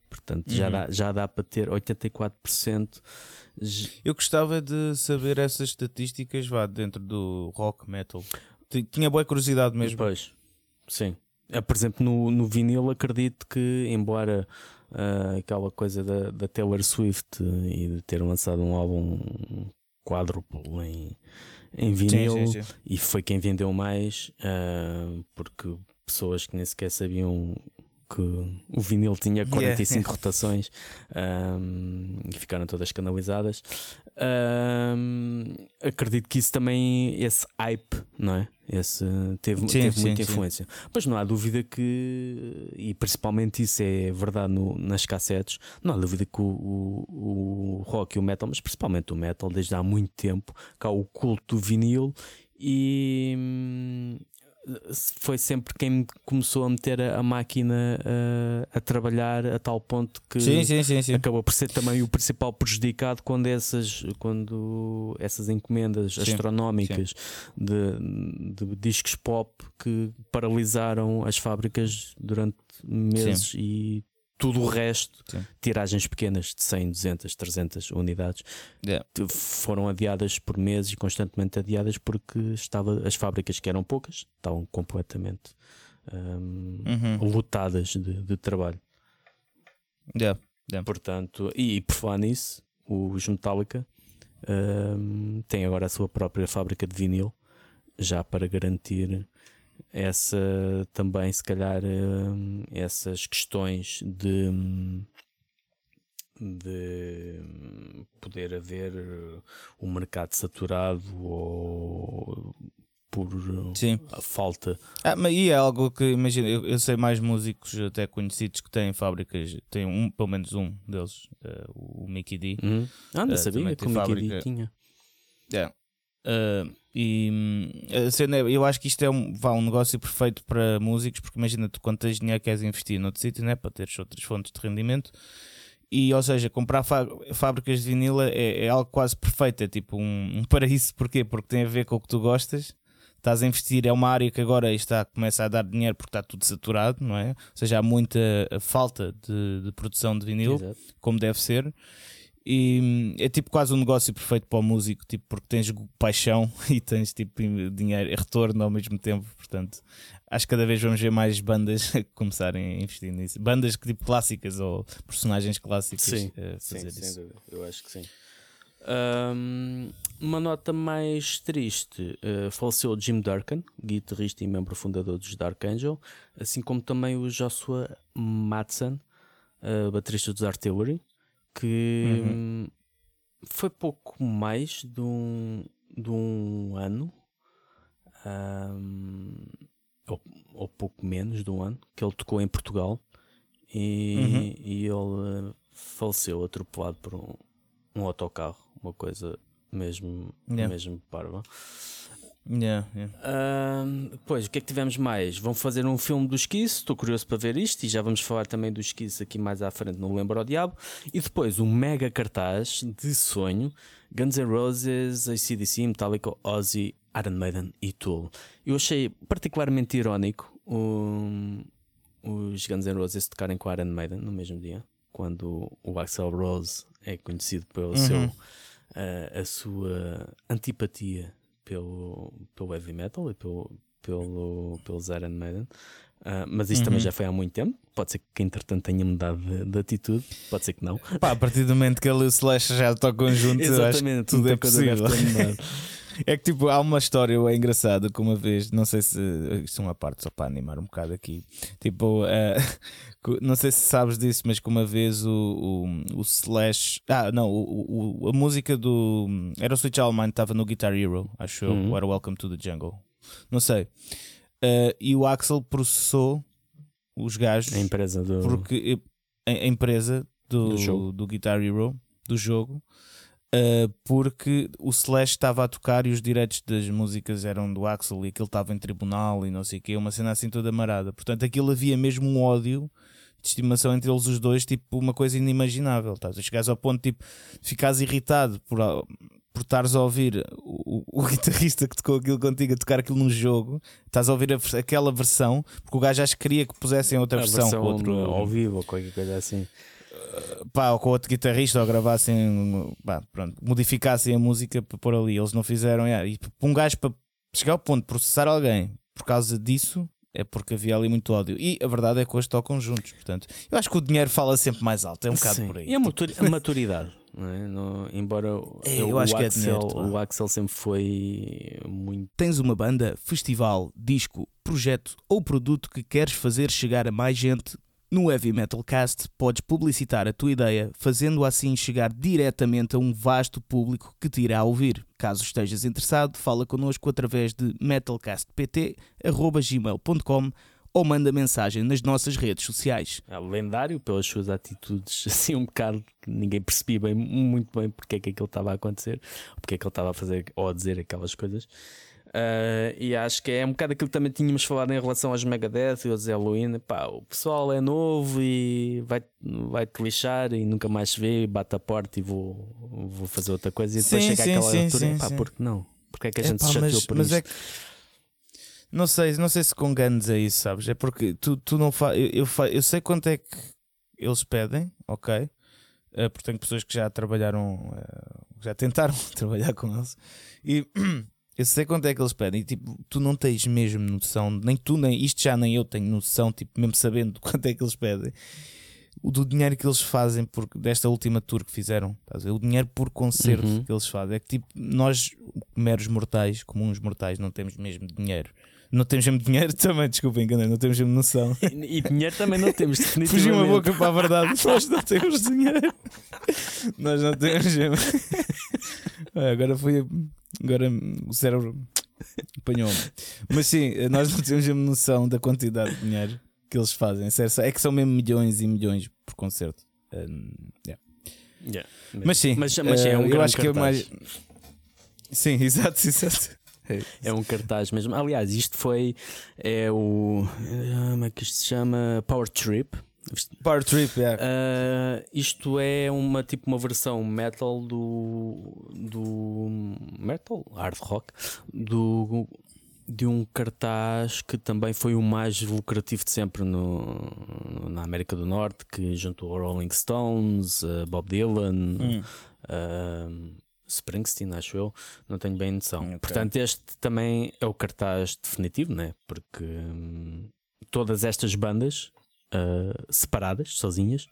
Portanto, já, Uhum. dá, já dá para ter 84%. j- Eu gostava de saber essas estatísticas vá, dentro do rock metal. Ti- Tinha boa curiosidade mesmo. Pois, sim. É, por exemplo, no, no vinil, acredito que, embora ah, aquela coisa da, da Taylor Swift e de ter lançado um álbum quádruplo em, em vinil, Sim, sim, sim. e foi quem vendeu mais, ah, porque pessoas que nem sequer sabiam que o vinil tinha 45 rotações ahm, e ficaram todas canalizadas. Ahm, acredito que isso também, esse hype, não é? Esse, teve, Sim, teve sim, muita sim. influência. Mas não há dúvida que, e principalmente isso é verdade no- nas cassetes, não há dúvida que o, o- o rock e o metal, mas principalmente o metal, desde há muito tempo, cá o culto do vinil e hum, foi sempre quem começou a meter a, a máquina uh, a trabalhar a tal ponto que Sim, sim, sim, acabou por ser também o principal prejudicado quando essas, quando essas encomendas astronómicas De, de discos pop que paralisaram as fábricas durante meses e tudo o resto, Sim. tiragens pequenas de 100, 200, 300 unidades, Yeah. foram adiadas por meses e constantemente adiadas porque estava, as fábricas que eram poucas estavam completamente hum, Uhum. lotadas de, de trabalho. Yeah. Portanto, e, por falar nisso, os Metallica hum, têm agora a sua própria fábrica de vinil, já para garantir essa também, se calhar, hum, essas questões de, de poder haver uh, um mercado saturado ou por uh, Sim. a falta. Ah, mas e é algo que, imagina, eu, eu sei mais músicos até conhecidos que têm fábricas, tem um, pelo menos um deles, eh, o Mickey D. Hum? Ah, não Eh, sabia que o Mickey D tinha. Yeah. Uh, e hum, a cena é- eu acho que isto é um, vá, um negócio perfeito para músicos, porque imagina tu quando tens dinheiro queres investir noutro sítio, né, para teres outras fontes de rendimento. E, ou seja, comprar fá- fábricas de vinila é, é algo quase perfeito, é tipo um, um paraíso. Porquê? Porque tem a ver com o que tu gostas. Estás a investir, é uma área que agora está, começa a dar dinheiro porque está tudo saturado, não é? Ou seja, há muita eh, falta de, de produção de vinil Exato. como deve ser. E hum, é tipo quase um negócio perfeito para o músico, tipo, porque tens paixão e tens tipo dinheiro e retorno ao mesmo tempo. Portanto, acho que cada vez vamos ver mais bandas a começarem a investir nisso. Bandas que tipo clássicas ou personagens clássicos Sim, a fazer Sim, isso. sem dúvida. Eu acho que sim. Ahm, uma nota mais triste: eh, faleceu Jim Durkin, guitarrista e membro fundador dos Dark Angel, assim como também o Joshua Madsen, eh, baterista dos Artillery, que Uhum. hum, foi pouco mais de um, de um ano, ahm, ou, ou pouco menos de um ano, que ele tocou em Portugal e, Uhum. e ele eh, faleceu atropelado por um, um autocarro, uma coisa mesmo, Yeah. mesmo parva. Yeah, yeah. Ahm, depois, o que é que tivemos mais? Vão fazer um filme do Esquice, estou curioso para ver isto e já vamos falar também do Esquice aqui mais à frente no Lembro ao Diabo. E depois, um mega cartaz de sonho: Guns N' Roses, ACDC, Metallica, Ozzy, Iron Maiden e Tool. Eu achei particularmente irónico um, os Guns N' Roses tocarem com a Iron Maiden no mesmo dia, quando o Axel Rose é conhecido pelo Uhum. seu, ah, a sua antipatia pelo, pelo heavy metal e pelo, pelo, pelos Iron Maiden. Ah, mas também Uhum. já foi há muito tempo. Pode ser que entretanto tenha mudado de, de atitude, pode ser que não. Pá, a partir do momento que ele e o Slash já tocam juntos, acho que tudo é possível. É que tipo, há uma história é engraçada que uma vez, não sei se isto é uma parte só para animar um bocado aqui. Tipo, uh, não sei se sabes disso, mas que uma vez o, o, o Slash. Ah, não, o, o, a música do. Era o Switch Allman, estava no Guitar Hero, acho eu, uhum. era Welcome to the Jungle. Não sei. Uh, e o Axel processou os gajos. A empresa do. Porque a, a empresa do, do, do Guitar Hero, do jogo Uh, porque o Slash estava a tocar e os direitos das músicas eram do Axel e aquilo estava em tribunal e não sei o que, uma cena assim toda amarada. Portanto, aquilo havia mesmo um ódio de estimação entre eles os dois, tipo uma coisa inimaginável. Tá? Chegares ao ponto tipo, ficares irritado por, por estares a ouvir o, o, guitarrista que tocou aquilo contigo a tocar aquilo num jogo, estás a ouvir a, aquela versão, porque o gajo acho que queria que pusessem outra a versão, versão outro ao vivo ou qualquer coisa assim pá, ou com outro guitarrista ou gravassem, pá, pronto, modificassem a música para pôr ali. Eles não fizeram. Yeah. E para um gajo para chegar ao ponto de processar alguém por causa disso é porque havia ali muito ódio. E a verdade é que hoje tocam juntos. Portanto, eu acho que o dinheiro fala sempre mais alto. É um bocado por aí. E a, maturidade. É? No, embora é, eu, acho que é Axel, é dinheiro, o Axel sempre foi muito. Tens uma banda, festival, disco, projeto ou produto que queres fazer chegar a mais gente no Heavy Metal Cast, podes publicitar a tua ideia, fazendo assim chegar diretamente a um vasto público que te irá ouvir. Caso estejas interessado, fala connosco através de metalcastpt.gmail.com ou manda mensagem nas nossas redes sociais. É lendário pelas suas atitudes, assim um bocado que ninguém percebia bem, muito bem porque é que aquilo estava a acontecer, porque é que ele estava a fazer ou a dizer aquelas coisas. Uh, e acho que é um bocado aquilo que também tínhamos falado em relação aos Megadeth e aos Halloween. Pá, o pessoal é novo e vai, vai te lixar e nunca mais se vê, bate a porta e vou, vou fazer outra coisa. E depois sim, chega sim, aquela sim, altura, sim, pá, sim. porque não? Porque é que a gente é, pá, se chateou mas, por mas é que... Não sei, não sei se com Guns é isso, sabes? É porque tu, tu não fazes. Eu, eu, fa... eu sei quanto é que eles pedem, ok? Uh, porque tenho pessoas que já trabalharam, uh, já tentaram trabalhar com eles e Eu sei quanto é que eles pedem. E, tipo, tu não tens mesmo noção, nem tu, nem isto já nem eu tenho noção, tipo, mesmo sabendo quanto é que eles pedem, o do dinheiro que eles fazem por, desta última tour que fizeram. O dinheiro por concerto uhum. que eles fazem. É que tipo, nós, meros mortais, comuns mortais, não temos mesmo dinheiro. Não temos mesmo dinheiro também, desculpem, enganei, não temos mesmo noção. E, e dinheiro também não temos, definitivamente. Fugiu uma boca para a verdade, nós não temos dinheiro. nós não temos mesmo. Agora foi Agora o cérebro apanhou-me. Mas sim, nós não temos a noção da quantidade de dinheiro que eles fazem. É que são mesmo milhões e milhões por concerto. Um, yeah. Yeah, mas sim, mas, mas é um uh, eu acho cartaz. que é mais. Sim, exato, exato. É, é um cartaz mesmo. Aliás, isto foi é o. Como é que isto se chama? Power Trip Power Trip, yeah. Uh, isto é uma tipo uma versão metal do do metal hard rock do de um cartaz que também foi o mais lucrativo de sempre no, na América do Norte, que juntou Rolling Stones, uh, Bob Dylan, hum. uh, Springsteen, acho eu, não tenho bem noção. Okay. Portanto, este também é o cartaz definitivo, né? porque hum, todas estas bandas uh, separadas, sozinhas,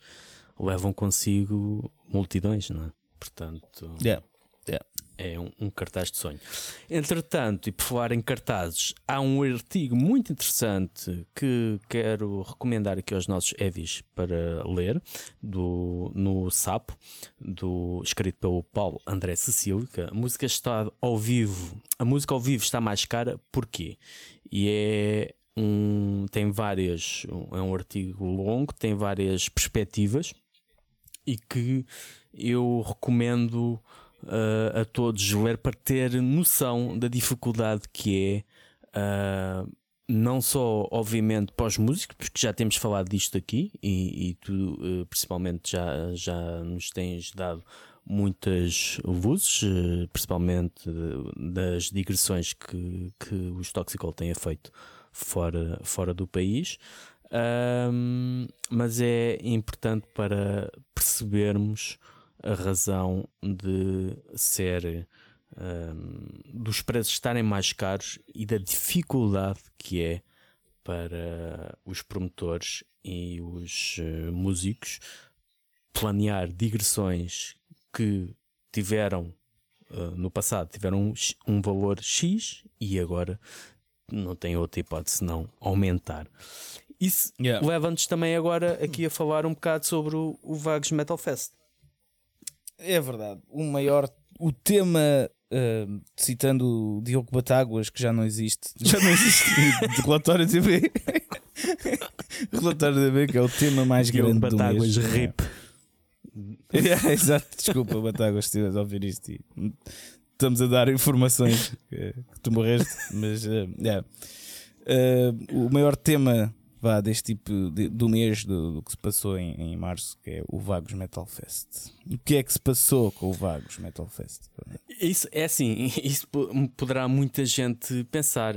levam consigo multidões, não é? Portanto, yeah. Yeah. é um, um, cartaz de sonho. Entretanto, e por falar em cartazes, há um artigo muito interessante que quero recomendar aqui aos nossos Edis para ler, do, no Sapo, do, escrito pelo Paulo André Cecílio, que a música está ao vivo, a música ao vivo está mais cara, porquê? E é um, tem várias, é um artigo longo, tem várias perspectivas e que eu recomendo uh, a todos ler para ter noção da dificuldade que é. Uh, não só, obviamente, para os músicos, porque já temos falado disto aqui e, e tu, uh, principalmente, já, já nos tens dado muitas luzes, principalmente das digressões que, que os Toxicol têm feito fora, fora do país. Um, mas é importante para percebermos a razão de ser um, dos preços estarem mais caros e da dificuldade que é para os promotores e os uh, músicos planear digressões que tiveram uh, no passado tiveram um, um valor X e agora não tem outra hipótese senão aumentar. Isso yeah. leva-nos também agora aqui a falar um bocado sobre o, o Vagos Metal Fest. É verdade. O maior. O tema, uh, citando o Diogo Batáguas, que já não existe. Já não existe. de relatório TV. relatório TV, que é o tema mais Diogo grande Batáguas do mês. RIP. É, exato, desculpa, Batáguas, se estiveres a ouvir isto. Estamos a dar informações que, que tu morreste, mas uh, yeah. uh, o maior tema vá, deste tipo de, do mês do, do, que se passou em, em, março, que é o Vagos Metal Fest. O que é que se passou com o Vagos Metal Fest? Isso é assim, isso poderá muita gente pensar.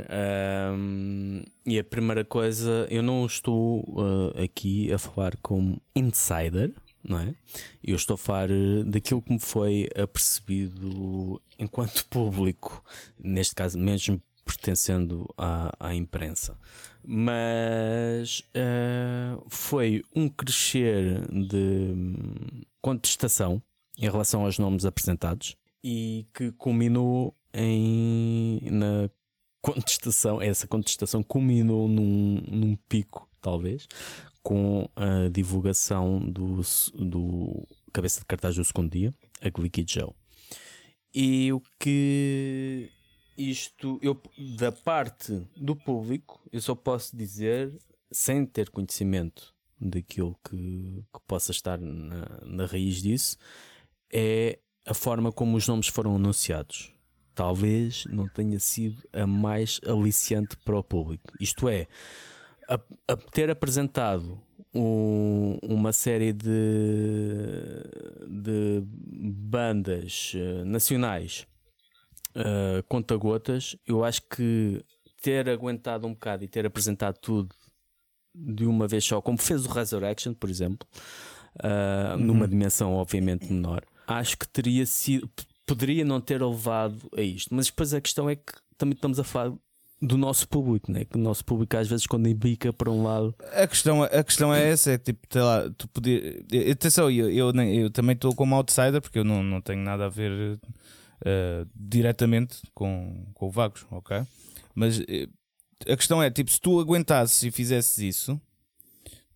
Um, e a primeira coisa, eu não estou uh, aqui a falar como insider. Não é? Eu estou a falar daquilo que me foi apercebido enquanto público, neste caso, mesmo pertencendo à, à imprensa mas uh, foi um crescer de contestação em relação aos nomes apresentados e que culminou em na contestação, essa contestação culminou num, num pico, talvez, com a divulgação do, do cabeça de cartaz do segundo dia, a Glicky Joe. E o que isto, eu, da parte do público, eu só posso dizer, sem ter conhecimento daquilo que, que possa estar na, na raiz disso, é a forma como os nomes foram anunciados. Talvez não tenha sido a mais aliciante para o público. Isto é, a, a ter apresentado um, uma série de, de bandas uh, nacionais uh, conta-gotas, eu acho que ter aguentado um bocado e ter apresentado tudo de uma vez só, como fez o Resurrection, por exemplo, uh, uhum. numa dimensão obviamente menor, acho que teria sido, poderia não ter levado a isto. Mas depois a questão é que também estamos a falar do nosso público, né? que o nosso público às vezes quando embica para um lado. A questão, a questão é essa: é tipo, lá, tu poder. Atenção, eu, eu, eu também estou como outsider porque eu não, não tenho nada a ver uh, diretamente com, com o Vagos, ok? Mas uh, a questão é, tipo, se tu aguentasses e fizesses isso,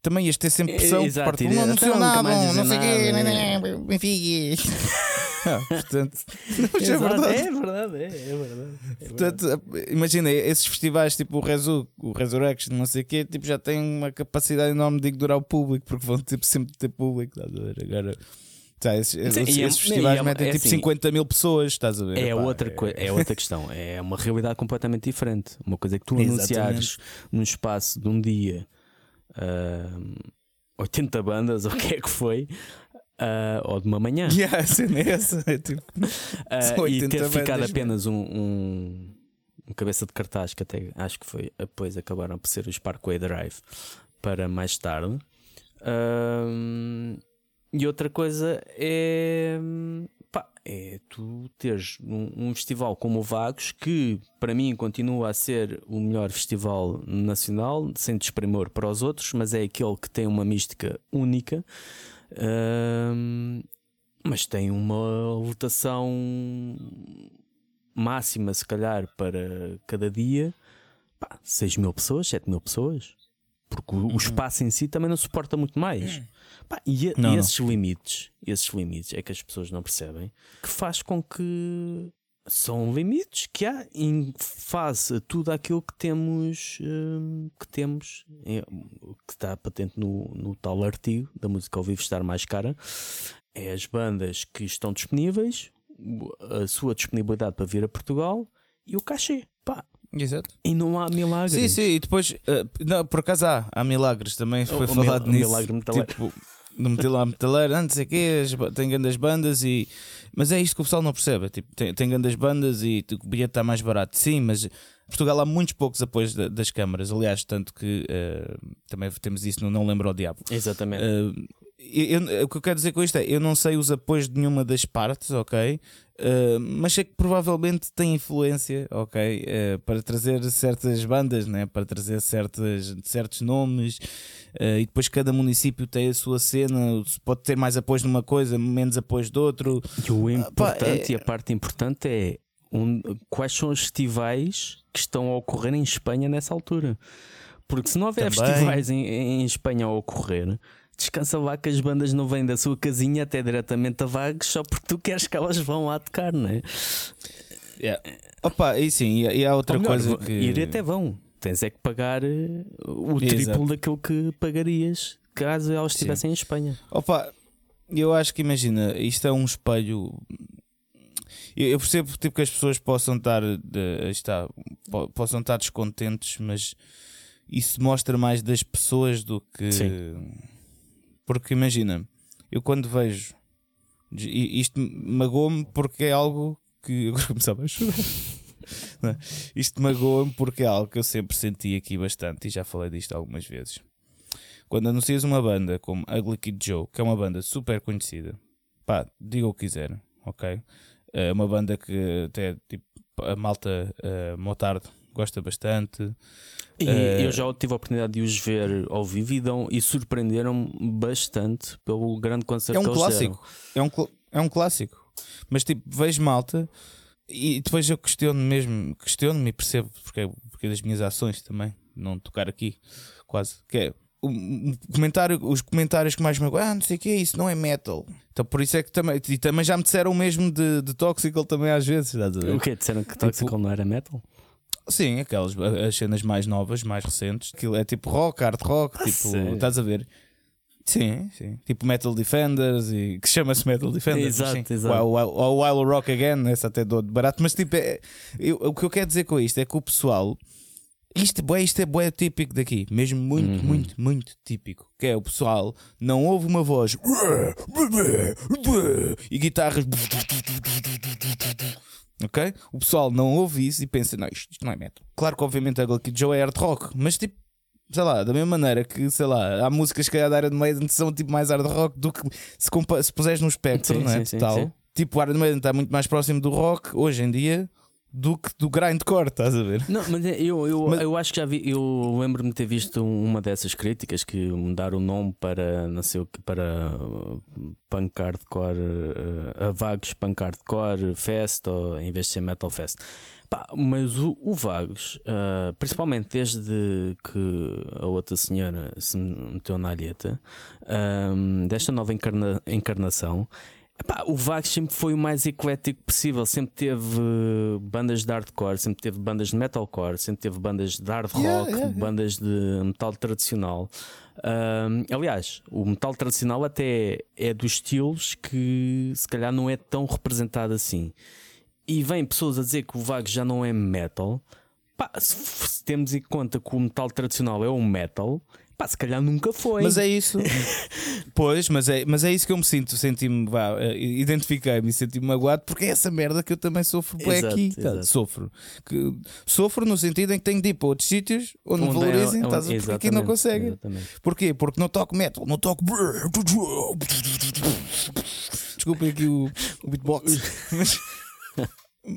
também ias ter sempre pressão é, Exato, por parte não, não sei nada, não sei o quê, Benfica. Ah, portanto, é, é, verdade. é verdade, é, é verdade. É portanto, imagina, esses festivais tipo o Resu, o Resurrection, não sei o quê, tipo, já têm uma capacidade enorme de ignorar o público, porque vão tipo, sempre ter público. Agora Tá, esses, esses, é, festivais é, metem é, tipo assim, 50 mil pessoas, estás a ver? É, outra, é... é outra questão, é uma realidade completamente diferente. Uma coisa é que tu anunciares num espaço de um dia uh, 80 bandas, ou o que é que foi, uh, ou de uma manhã, yeah, é essa, é tipo, uh, e ter ficado apenas um, um, um, cabeça de cartaz que até acho que foi depois acabaram por ser os Parkway Drive para mais tarde. Uh, e outra coisa é. Pá, é tu teres um, um, festival como o Vagos, que para mim continua a ser o melhor festival nacional, sem desprimor para os outros, mas é aquele que tem uma mística única. Mas tem uma lotação máxima, se calhar, para cada dia, pá, 6 mil pessoas, 7 mil pessoas, porque o, uhum. espaço em si também não suporta muito mais. Pá, e, não, e esses não. limites, esses limites é que as pessoas não percebem, que faz com que são limites que há em face a tudo aquilo que temos hum, que temos é, que está patente no, no tal artigo da música ao vivo estar mais cara é as bandas que estão disponíveis a sua disponibilidade para vir a Portugal e o cachê pá Exato. E não há milagres. Sim, sim, e depois, uh, não, por acaso há, há milagres também, foi o, falado o nisso. Milagre tipo, no a metaleira, não sei o quê, tem grandes bandas e. Mas é isto que o pessoal não percebe. Tipo, tem, tem grandes bandas e o bilhete está mais barato. Sim, mas Portugal há muitos poucos apoios das câmaras. Aliás, tanto que uh, também temos isso no Não Lembro ao Diabo. Exatamente. Uh, eu, eu, o que eu quero dizer com isto é: eu não sei os apoios de nenhuma das partes, ok? Uh, mas sei que provavelmente tem influência, ok? Uh, para trazer certas bandas, né? para trazer certas, certos nomes, uh, e depois cada município tem a sua cena, pode ter mais apoio numa coisa, menos apoio de outro. E o importante pá, é... e a parte importante é um, quais são os festivais que estão a ocorrer em Espanha nessa altura. Porque se não houver Também. festivais em, em Espanha a ocorrer, descansa lá que as bandas não vêm da sua casinha até diretamente a Vagos só porque tu queres que elas vão lá tocar, não é? Yeah. Opa, e sim, e, há outra melhor, coisa que. Ir até vão. Tens é que pagar eh, o triplo Exato. daquilo que pagarias caso elas estivessem em Espanha. Opa, eu acho que imagina, isto é um espelho. Eu percebo tipo, que as pessoas possam estar, está, possam estar descontentes, mas isso mostra mais das pessoas do que. Sim porque imagina, eu quando vejo isto magoa-me porque é algo que agora começava a chorar. É? Isto magoa-me porque é algo que eu sempre senti aqui bastante e já falei disto algumas vezes. Quando anuncias uma banda como Ugly Kid Joe, que é uma banda super conhecida, pá, diga o que quiser, ok? É uma banda que até tipo, a malta uh, Motardo gosta bastante. E uh, eu já tive a oportunidade de os ver ao vivo e, dão, e surpreenderam bastante pelo grande concerto. É um clássico. É um, é um clássico. Mas tipo, vejo malta e depois eu questiono mesmo, questiono-me e percebo porque, porque das minhas ações também, não tocar aqui, quase. Que é o, comentário, os comentários que mais me ah, não sei o que é isso, não é metal. Então por isso é que também, e também já me disseram o mesmo de, de Toxical também às vezes. O que Disseram que Toxical tipo, não era metal? Sim, aquelas as cenas mais novas, mais recentes. Aquilo é tipo rock, hard rock, ah, tipo, sim. estás a ver? Sim, sim. Tipo Metal Defenders e que chama-se Metal Defenders. Exato, sim. exato. O Wild, Wild Rock Again, essa até dou de barato. Mas tipo, é, eu, o que eu quero dizer com isto é que o pessoal. Isto, bué, isto é bué típico daqui, mesmo muito, uhum. muito, muito típico. Que é o pessoal não ouve uma voz e guitarras ok? O pessoal não ouve isso e pensa, não, isto, isto não é metal. Claro que obviamente a Kid Joe é hard rock, mas tipo, sei lá, da mesma maneira que, sei lá, há músicas que da Iron Maiden são tipo mais hard rock do que se, se puseres no espectro, não é? Sim, Tal. Sim. Tipo, o Iron Maiden está muito mais próximo do rock hoje em dia do que do grindcore, estás a ver? Não, mas é, eu, eu, mas... eu acho que já vi, eu lembro-me de ter visto uma dessas críticas que mudaram o nome para não sei o que, para uh, punk hardcore, uh, a Vagos Punk Hardcore Fest, ou em vez de ser Metal Fest. Pá, mas o, o Vagos, uh, principalmente desde que a outra senhora se meteu na alheta, um, desta nova encarna, encarnação, Epá, o Vagos sempre foi o mais eclético possível. Sempre teve bandas de hardcore, sempre teve bandas de metalcore, sempre teve bandas de hard rock, yeah, yeah, yeah. bandas de metal tradicional. Um, aliás, o metal tradicional até é dos estilos que se calhar não é tão representado assim. E vêm pessoas a dizer que o Vagos já não é metal. Pá, se, se temos em conta que o metal tradicional é o metal, Pá, se calhar nunca foi. Mas é isso. pois, mas é, mas é isso que eu me sinto. Senti-me, eh, identifiquei-me e senti-me magoado porque é essa merda que eu também sofro por aqui. Tá, sofro. Que, sofro no sentido em que tenho de ir para outros sítios onde, onde valorizem, é, estás porque aqui não consegue. Exatamente. Porquê? Porque não toco metal, não toco. Desculpem aqui o, o beatbox. mas.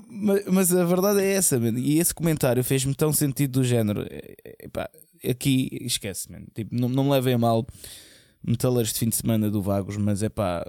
Mas, mas, a verdade é essa, man. e esse comentário fez-me tão sentido do género. Epá, aqui esquece, man. Tipo, não, não me levem a mal metaleiros de fim de semana do Vagos, mas é pá,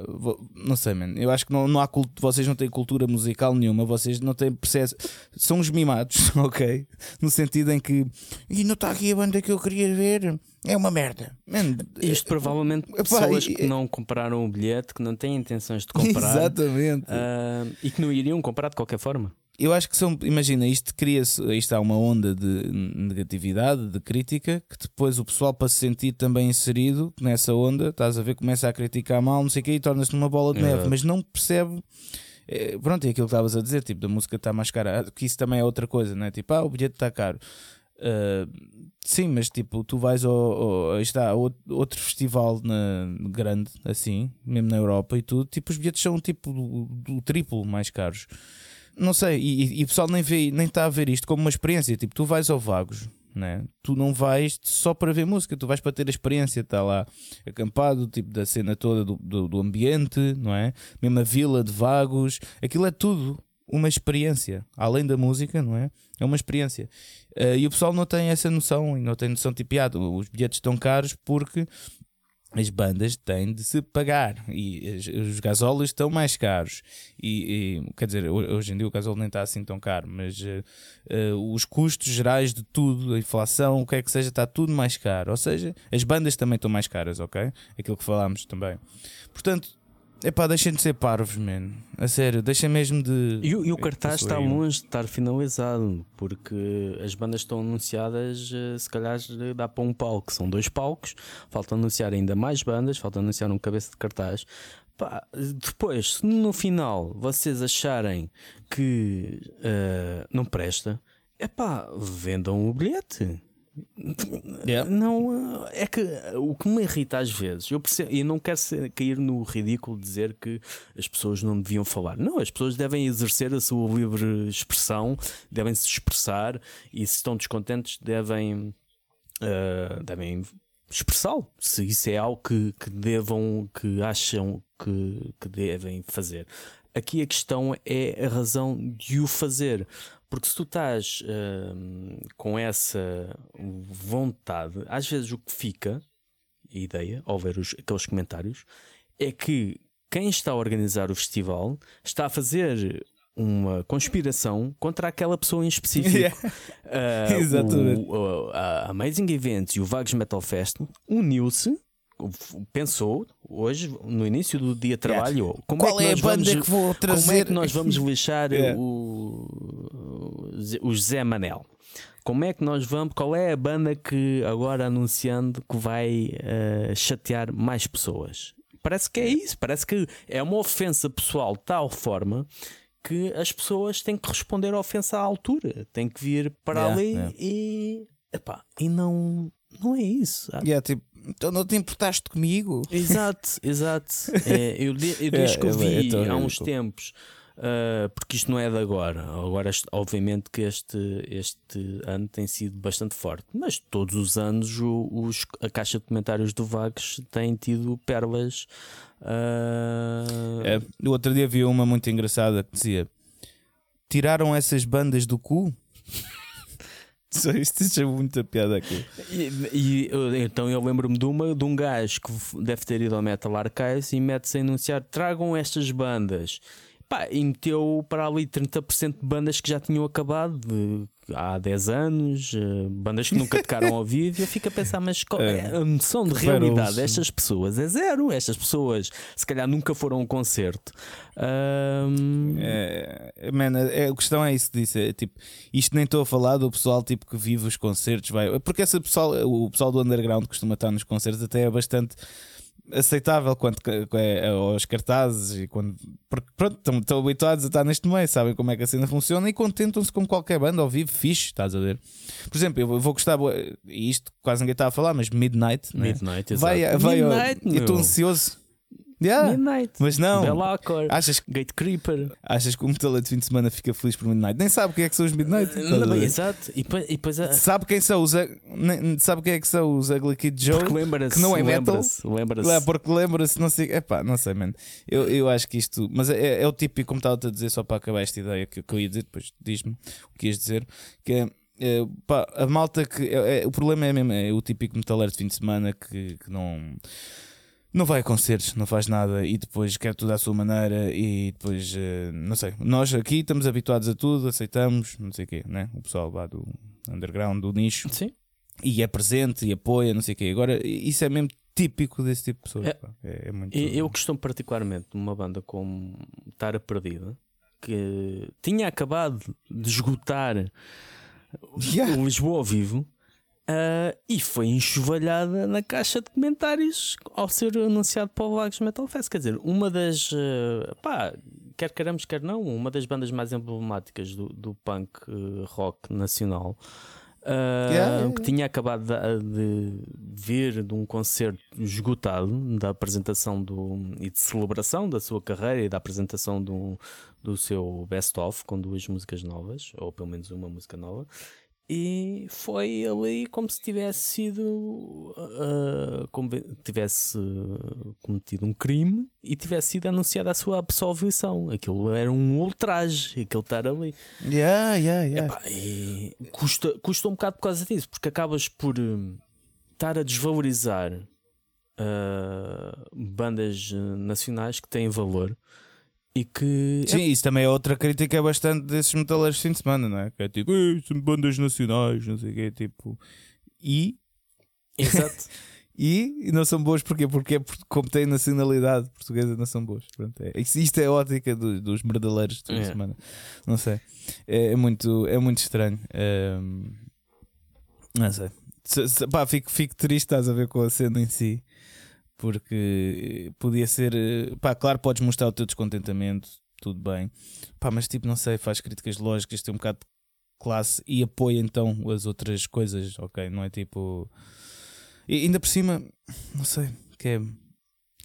não sei, man. Eu acho que não, não há cult... vocês não têm cultura musical nenhuma, vocês não têm processo, são os mimados, ok? No sentido em que e não está aqui a banda que eu queria ver, é uma merda. Man, Isto provavelmente epá, pessoas e... que não compraram o bilhete, que não têm intenções de comprar, exatamente, uh, e que não iriam comprar de qualquer forma eu acho que são, imagina, isto cria-se, isto há uma onda de negatividade, de crítica, que depois o pessoal para se sentir também inserido nessa onda, estás a ver, começa a criticar mal, não sei o que, e torna-se numa bola de neve, mas não percebe. É, pronto, é aquilo que estavas a dizer, tipo, da música está mais cara, que isso também é outra coisa, não é? Tipo, ah, o bilhete está caro. Uh, sim, mas tipo, tu vais ao, ao está, outro festival na, grande, assim, mesmo na Europa e tudo, tipo, os bilhetes são tipo o triplo mais caros não sei, e, e, o pessoal nem vê, nem está a ver isto como uma experiência. Tipo, tu vais ao Vagos, né? tu não vais só para ver música, tu vais para ter a experiência, está lá acampado, tipo da cena toda do, do, do ambiente, não é? Mesmo a vila de vagos, aquilo é tudo uma experiência, além da música, não é? É uma experiência. Uh, e o pessoal não tem essa noção, não tem noção tipo, ah, os bilhetes estão caros porque as bandas têm de se pagar. E os gasóleos estão mais caros. E, e, quer dizer hoje em dia o gasóleo nem está assim tão caro mas uh, uh, os custos gerais de tudo a inflação o que é que seja está tudo mais caro. Ou seja as bandas também estão mais caras ok? Aquilo que falámos também. Portanto Epá, deixem de ser parvos, mano. A sério, deixem mesmo de. E, e o cartaz está longe de estar finalizado, porque as bandas estão anunciadas, eh, se calhar dá para um palco, são dois palcos, falta anunciar ainda mais bandas, falta anunciar um cabeça de cartaz. Pá, depois, se no final vocês acharem que uh, não presta, é pá, vendam o bilhete. Yeah. Não, é que o que me irrita às vezes, eu percebo, não quero ser, cair no ridículo de dizer que as pessoas não deviam falar. Não, as pessoas devem exercer a sua livre expressão, devem se expressar e se estão descontentes devem, uh, devem expressá-lo. Se isso é algo que, que devam, que acham que, que devem fazer. Aqui a questão é a razão de o fazer. Porque se tu estás uh, com essa vontade, às vezes o que fica, a ideia, ao ver os, aqueles comentários, é que quem está a organizar o festival está a fazer uma conspiração contra aquela pessoa em específico. Yeah. Uh, Exatamente. O, o, a Amazing Events e o Vagos Metal Fest uniu-se pensou hoje, no início do dia de trabalho, yeah. como qual é, que é a banda vamos, que vou trazer? Como é que nós vamos lixar yeah. o, o Zé Manel? Como é que nós vamos? Qual é a banda que agora anunciando que vai uh, chatear mais pessoas? Parece que é isso, parece que é uma ofensa pessoal de tal forma que as pessoas têm que responder à ofensa à altura, têm que vir para yeah, ali e, epá, e não, não é isso. Yeah, tipo, então não te importaste comigo? Exato, exato. É, eu, eu desde é, que eu vi há uns tempos, uh, porque isto não é de agora. Agora, obviamente, que este, este ano tem sido bastante forte, mas todos os anos o, os, a caixa de comentários do Vagos tem tido pérolas. Uh... É, no outro dia vi uma muito engraçada que dizia: Tiraram essas bandas do cu? Só isto deixa muita piada aqui. E, e, então eu lembro-me de uma de um gajo que deve ter ido ao Metal Archives e mete-se a anunciar: tragam estas bandas. Pá, e meteu para ali 30% de bandas que já tinham acabado de, há 10 anos, uh, bandas que nunca tocaram ao vivo. E eu fico a pensar, mas qual é, é a noção de realidade destas pessoas? É zero. Estas pessoas se calhar nunca foram a um concerto. Um... É, man, é, a questão é isso que disse: é, tipo, isto nem estou a falar do pessoal tipo, que vive os concertos, vai, porque esse pessoal, o pessoal do underground costuma estar nos concertos, até é bastante aceitável quanto é, aos cartazes e quando porque, pronto, estão, estão, habituados a estar neste meio, sabem como é que a cena funciona e contentam-se com qualquer banda ao vivo, fixe, estás a ver? Por exemplo, eu vou gostar, e isto quase ninguém está a falar, mas Midnight, né? Midnight, né? vai, vai, Midnight, eu estou ansioso Yeah. Midnight. Mas não. Belacor. Achas que Gate Creeper. Achas que o metal de fim de semana fica feliz por Midnight? Nem sabe quem é que são os Midnight. Não, exato. E e depois a... Sabe quem são os Sabe quem é que são os Ugly Kid Joe? lembra-se. Que não é metal. Lembra-se. Lembra é, porque lembra-se, não sei. Epá, não sei, mano. Eu, eu acho que isto. Mas é, é o típico, como estava a dizer, só para acabar esta ideia que, que eu ia dizer, depois diz-me o que ias dizer. Que é. É, pá, a malta que. É, é, o problema é mesmo é o típico metaleiro de fim de semana que, que não não vai a concertos, não faz nada e depois quer tudo à sua maneira e depois, uh, não sei, nós aqui estamos habituados a tudo, aceitamos, não sei o quê, né? O pessoal lá do underground, do nicho. Sim. E é presente e apoia, não sei o quê. Agora, isso é mesmo típico desse tipo de pessoas. É, é, é muito... Eu costumo particularmente numa banda como Tara Perdida, que tinha acabado de esgotar yeah. o Lisboa ao vivo Uh, e foi enxovalhada na caixa de comentários ao ser anunciado para o Vagos Metal Fest. Quer dizer, uma das. Uh, pá, quer queremos, quer não, uma das bandas mais emblemáticas do, do punk uh, rock nacional. Yeah. que tinha acabado de, de, vir de um concerto esgotado da apresentação do, e de celebração da sua carreira e da apresentação do, do seu best-of com duas músicas novas, ou pelo menos uma música nova, e foi ali como se tivesse sido uh, como tivesse cometido um crime e tivesse sido anunciada a sua absolvição. Aquilo era um ultraje, aquele estar ali. Yeah, yeah, yeah. Epá, e custa, custa um bocado por causa disso, porque acabas por uh, estar a desvalorizar uh, bandas nacionais que têm valor e que. Sim, é... isso também é outra crítica bastante desses metaleiros de fim de semana, não é? Que é tipo, são bandas nacionais, não sei o quê, tipo. E. Exato. e, não são boas porquê? Porque é como têm nacionalidade portuguesa, não são boas. Pronto, é, isto é a ótica do, dos merdaleiros de fim de é. semana. Não sei. É, é, muito, é muito estranho. É, não sei. Se, se, pá, fico, fico triste, estás a ver com a cena em si porque podia ser. Pá, claro, podes mostrar o teu descontentamento, tudo bem, pá, mas tipo, não sei, faz críticas lógicas, tem um bocado de classe e apoia então as outras coisas, ok? Não é tipo. E ainda por cima, não sei, que é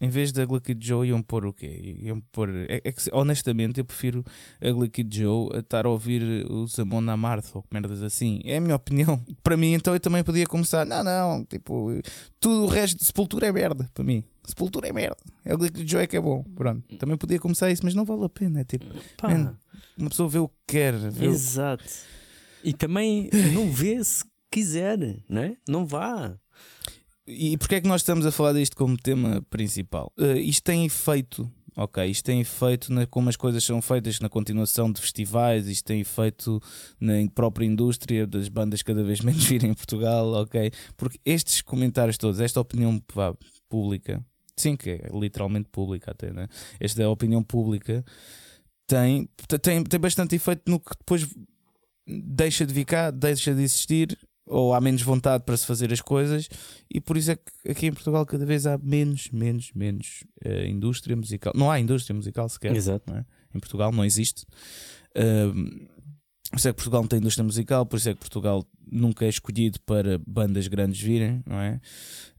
em vez da Ugly Joe, iam pôr o quê? Iam pôr. É, é que, honestamente, eu prefiro a Ugly Joe a estar a ouvir o Zamon Amarth ou merdas assim. É a minha opinião. Para mim, então, eu também podia começar. Não, não, tipo, tudo o resto de Sepultura é merda. Para mim, Sepultura é merda. A Ugly Joe é que é bom. Pronto. Também podia começar isso, mas não vale a pena. É tipo, man, uma pessoa vê o que quer. Exato. O... E também não vê se quiser, não é? Não vá. E porquê é que nós estamos a falar disto como tema principal? Uh, isto tem efeito, ok? Isto tem efeito na, como as coisas são feitas na continuação de festivais, isto tem efeito na própria indústria das bandas cada vez menos virem em Portugal, ok? Porque estes comentários todos, esta opinião pá, pública, sim, que é literalmente pública até, né? Esta é a opinião pública tem, tem, tem bastante efeito no que depois deixa de vir cá, deixa de existir ou há menos vontade para se fazer as coisas e por isso é que aqui em Portugal cada vez há menos, menos, menos uh, indústria musical. Não há indústria musical sequer. Exato. É? Em Portugal não existe. Uh, por isso é que Portugal não tem indústria musical, por isso é que Portugal nunca é escolhido para bandas grandes virem, não é?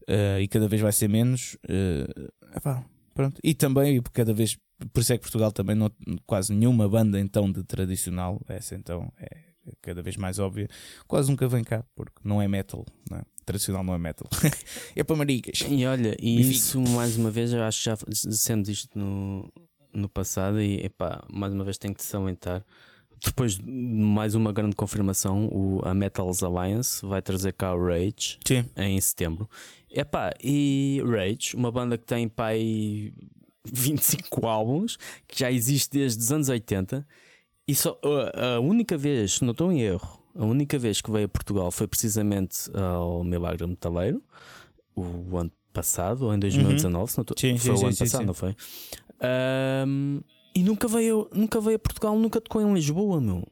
Uh, e cada vez vai ser menos. Uh, epá, pronto. E também, cada vez, por isso é que Portugal também não quase nenhuma banda então de tradicional, essa então é cada vez mais óbvia, quase nunca vem cá, porque não é metal, não é? tradicional não é metal, é para maricas. E olha, e isso mais uma vez, eu acho que já dissemos isto no, no passado, e epá, mais uma vez tenho que te salientar. Depois de mais uma grande confirmação, o, a Metals Alliance vai trazer cá o Rage Sim. em setembro. Epá, e Rage, uma banda que tem pai 25 álbuns, que já existe desde os anos 80 e só a única vez, não estou em erro, a única vez que veio a Portugal foi precisamente ao Milagre Metaleiro, o ano passado, ou em 2019, uhum. se não estou, sim, foi sim, o ano sim, passado, não foi? Um, e nunca veio, nunca veio a Portugal, nunca tocou em Lisboa, meu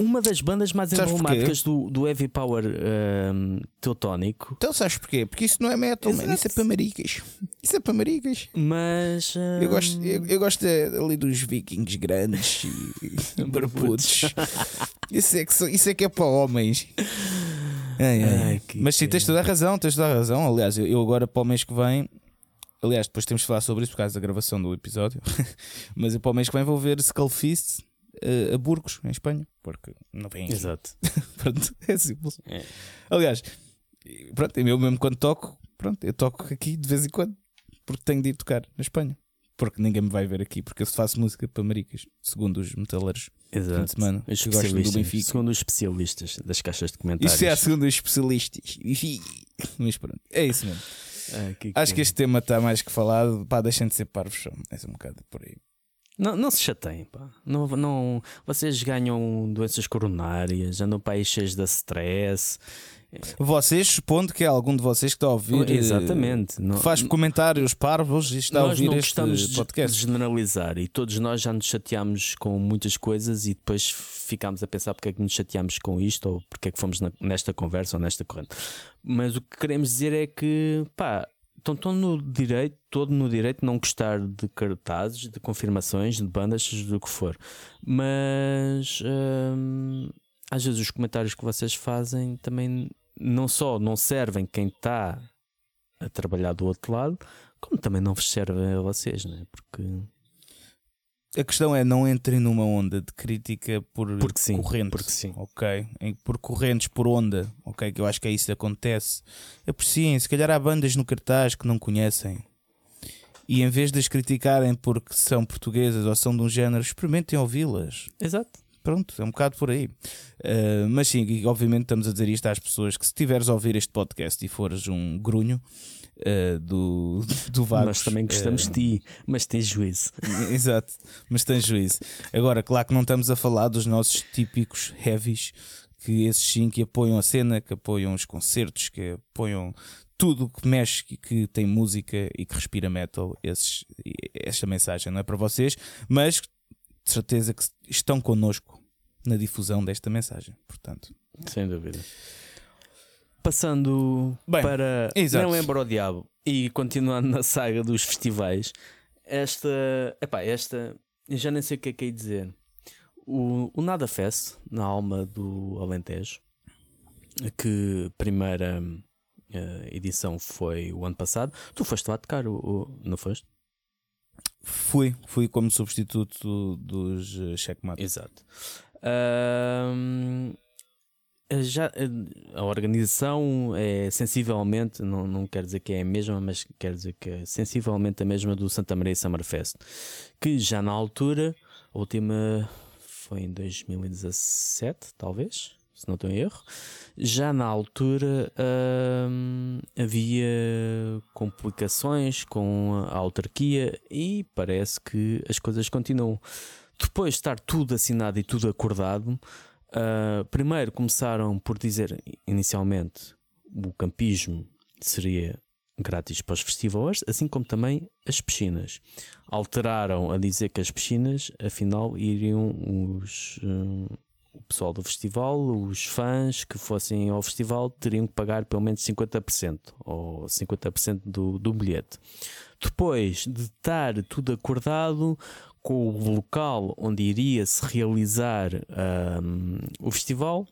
uma das bandas mais sabes emblemáticas do, do heavy power um, teutónico. Então sabes porquê? Porque isso não é metal, man. isso é para maricas. Isso é para maricas. Mas um... eu, gosto, eu, eu gosto ali dos vikings grandes e barbudos. isso, é que, isso é que é para homens. Ai, ai. Ai, Mas sim, tens toda a razão, tens toda a razão. Aliás, eu, eu agora para o mês que vem Aliás, depois temos de falar sobre isso por causa da gravação do episódio. Mas eu para o mês que vem vou ver Skullfist uh, a Burgos, em Espanha, porque não vem aqui. Exato. pronto, é simples. É. Aliás, pronto, eu mesmo quando toco, pronto, eu toco aqui de vez em quando, porque tenho de ir tocar na Espanha. Porque ninguém me vai ver aqui, porque eu faço música para maricas, segundo os metaleiros Exato. de semana. Os que gostam do Benfica. Segundo os especialistas das caixas de comentários. Isso é segundo os especialistas. Mas pronto, é isso mesmo. Ah, que Acho que este tema está mais que falado. Pá, deixem de ser parvos, é um bocado por aí. Não, não se chateiem, pá. Não, não, vocês ganham doenças coronárias, andam para aí cheios de stress. Vocês, supondo que é algum de vocês que está a ouvir, eh, Exatamente. faz comentários parvos e está a ouvir não este podcast. De generalizar e todos nós já nos chateámos com muitas coisas e depois ficámos a pensar porque é que nos chateámos com isto ou porque é que fomos nesta conversa ou nesta corrente. Mas o que queremos dizer é que, pá, estão, estão no direito, todo no direito de não gostar de cartazes, de confirmações, de bandas, do que for. Mas hum, às vezes os comentários que vocês fazem também não só não servem quem está a trabalhar do outro lado, como também não vos servem a vocês, né? Porque A questão é não entrem numa onda de crítica por Porque sim, corrente. porque sim. Ok? Por correntes, por onda. Ok? Que eu acho que é isso que acontece. Apreciem, se calhar há bandas no cartaz que não conhecem. E em vez de as criticarem porque são portuguesas ou são de um género, experimentem ouvi-las. Exato. Pronto, é um bocado por aí. Uh, mas sim, obviamente estamos a dizer isto às pessoas que se tiveres a ouvir este podcast e fores um grunho uh, do, do Vagos... Nós também gostamos de ti, mas tens juízo. Exato, mas tens juízo. Agora, claro que não estamos a falar dos nossos típicos heavies, que esses sim que apoiam a cena, que apoiam os concertos, que apoiam tudo que mexe e que tem música e que respira metal. Esses, esta mensagem não é para vocês, mas de certeza que estão connosco na difusão desta mensagem. Portanto, Sem dúvida. Passando Bem, para exato. Não Lembra o Diabo e continuando na saga dos festivais, esta. Epá, esta. eu Já nem sei o que é que é dizer. O, o Nada Fest, na alma do Alentejo, que primeira eh, edição foi o ano passado. Tu foste lá tocar, o, o- não foste? fui, fui como substituto dos uh, Checkmate. Exato. Ahm, já, a organização é sensivelmente, não, não quero dizer que é a mesma, mas quero dizer que é sensivelmente a mesma do Santa Maria Summerfest, que já na altura, a última foi em 2017, talvez, se não estou em erro. Já na altura ahm, havia complicações com a autarquia e parece que as coisas continuam. Depois de estar tudo assinado e tudo acordado, ah, primeiro começaram por dizer inicialmente o campismo seria grátis para os festivais, assim como também as piscinas. Alteraram a dizer que as piscinas, afinal, iriam os, hum, o pessoal do festival, os fãs que fossem ao festival, teriam que pagar pelo menos 50% ou 50% do, do bilhete. Depois de estar tudo acordado com o local onde iria se realizar hum, o festival,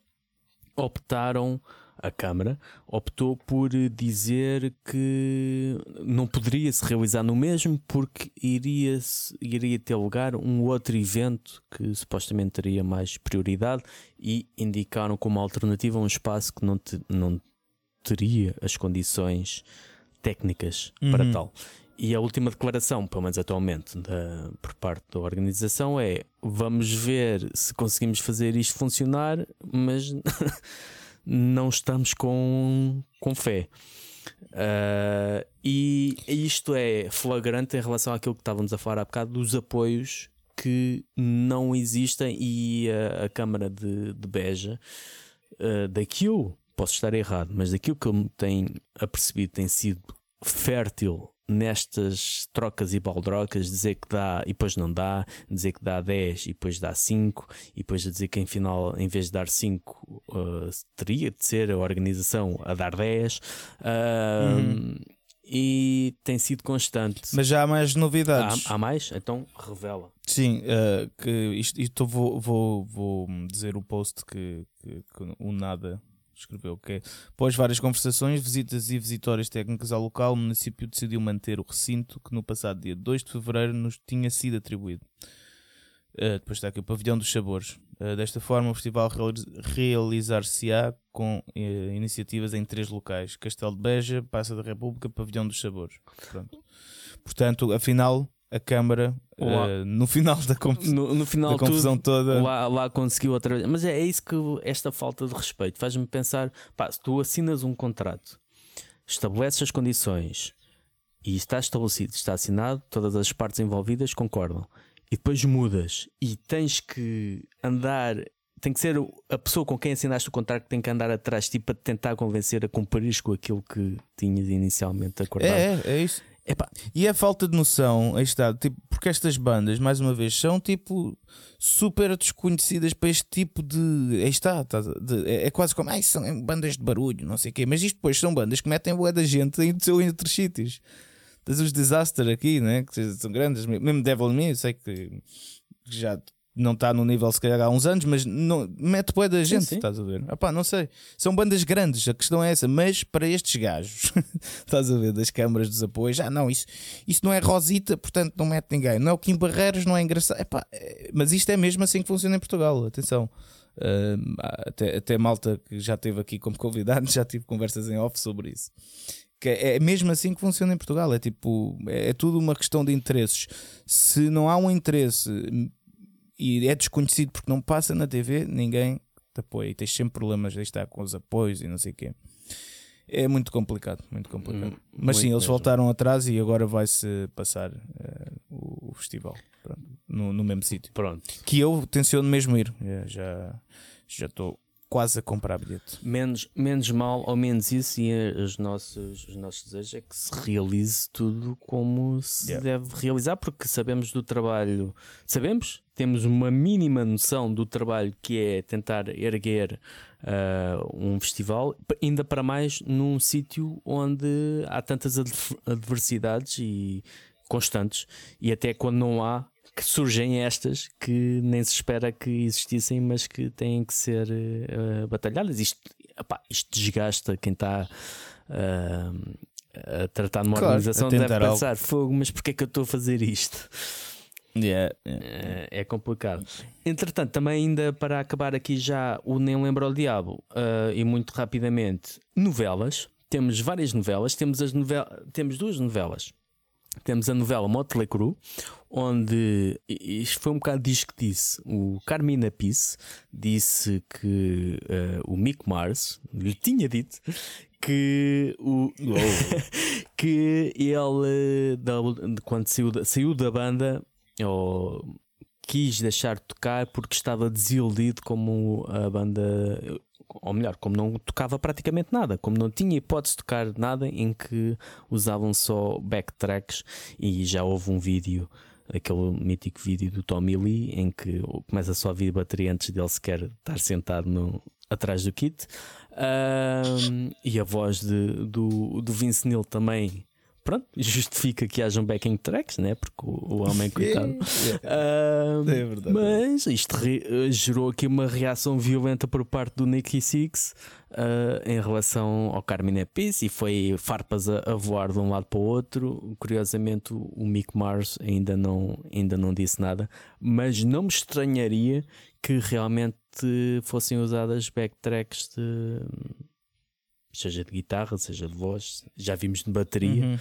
optaram, a Câmara optou por dizer que não poderia se realizar no mesmo porque iria, iria ter lugar um outro evento que supostamente teria mais prioridade e indicaram como alternativa um espaço que não, te- não teria as condições técnicas para Uhum. tal. E a última declaração, pelo menos atualmente, da- por parte da organização é: vamos ver se conseguimos fazer isto funcionar, mas não estamos com, com fé. Ah, e isto é flagrante em relação àquilo que estávamos a falar há bocado dos apoios que não existem e a, a Câmara de, de Beja, ah, daquilo, posso estar errado, mas daquilo que eu tenho apercebido tem sido fértil nestas trocas e baldrocas, dizer que dá e depois não dá, dizer que dá 10 e depois dá 5, e depois a dizer que em final, em vez de dar 5, uh, teria de ser a organização a dar 10. Um, E tem sido constante. Mas já há mais novidades. há, há mais? Então revela. Sim, eh, que isto, isto vou, vou, vou dizer o post que, que- que o Nada escreveu, que é após várias conversações, visitas e visitórias técnicas ao local, o município decidiu manter o recinto que no passado dia 2 de Fevereiro nos tinha sido atribuído. Eh, depois está aqui o Pavilhão dos Sabores. Eh, desta forma, o festival realiz- realizar-se-á com eh, iniciativas em três locais: Castelo de Beja, Praça da República, Pavilhão dos Sabores. Pronto. Portanto, afinal, a Câmara, eh, no final da, conf- No, no final, da confusão tudo, toda, lá, lá conseguiu outra vez. Mas é, é isso que esta falta de respeito faz-me pensar: pá, se tu assinas um contrato, estabeleces as condições e está estabelecido, está assinado, todas as partes envolvidas concordam, e depois mudas e tens que andar. Tem que ser a pessoa com quem assinaste o contrato que tem que andar atrás de ti para te tentar convencer a cumprir com aquilo que tinhas inicialmente acordado. É, é, é isso. Epá, E a falta de noção, aí está, tipo, porque estas bandas, mais uma vez, são tipo super desconhecidas para este tipo de. Aí está, tá- de- é, é quase como, ai, são bandas de barulho, não sei o quê, mas isto depois são bandas que metem boa da gente em, em outros sítios. Tens os Disaster aqui, né? que são grandes, mesmo Devil Me, eu sei que já não está no nível se calhar há uns anos, mas não, mete boa da gente, sim. estás a ver? Epá, não sei. São bandas grandes, a questão é essa, mas para estes gajos, estás a ver, das câmaras dos apoios, ah não, isso, isso não é Rosita, portanto não mete ninguém. Não é o Kim Barreiros, não é engraçado. Epá, é, mas isto é mesmo assim que funciona em Portugal, atenção. Uh, até, até malta que já esteve aqui como convidado, já tive conversas em off sobre isso. Que é, é mesmo assim que funciona em Portugal. É tipo, é, é tudo uma questão de interesses. Se não há um interesse e é desconhecido porque não passa na TV, ninguém te apoia. E tens sempre problemas de estar com os apoios e não sei o quê. É muito complicado, muito complicado. Hum, Mas sim, eles mesmo. voltaram atrás e agora vai-se passar uh, o, o, festival pronto, no, no, mesmo sítio. Pronto. Que eu tenciono mesmo ir. É, já já estou quase a comprar bilhete. Menos, menos mal ou menos isso, e os nossos, os nossos desejos é que se realize tudo como se yeah. deve realizar, porque sabemos do trabalho, sabemos, temos uma mínima noção do trabalho que é tentar erguer uh, um festival, ainda para mais num sítio onde há tantas adversidades e constantes, e até quando não há, que surgem estas que nem se espera que existissem, mas que têm que ser uh, batalhadas. Isto, isto desgasta quem está uh, a tratar numa claro, organização, deve pensar: algo. fogo, mas porquê é que eu estou a fazer isto? Yeah, yeah. É, é, complicado. Entretanto, também ainda para acabar aqui já o Nem Lembra o Diabo uh, e muito rapidamente, novelas. Temos várias novelas, temos, as novel temos duas novelas temos a novela Motley Crue, onde isto foi um bocado disso que disse. O Carmina Peace disse que uh, o Mick Mars lhe tinha dito que o que ele da, quando saiu da, saiu da banda ou quis deixar de tocar porque estava desiludido como a banda ou melhor, como não tocava praticamente nada, como não tinha hipótese de tocar nada em que usavam só backtracks e já houve um vídeo, aquele mítico vídeo do Tommy Lee em que começa só a vir bateria antes dele sequer estar sentado no, atrás do kit. Um, e a voz de, do, do Vince Neil também pronto, justifica que hajam backing tracks, né? Porque o, o homem, coitado. uh, é verdade. Mas isto re, uh, gerou aqui uma reação violenta por parte do Nicky Six uh, em relação ao Carmine Peace e foi farpas a, a, voar de um lado para o outro. Curiosamente, o, o Mick Mars ainda não, ainda não disse nada, mas não me estranharia que realmente fossem usadas backtracks de seja de guitarra, seja de voz, já vimos de bateria, uhum.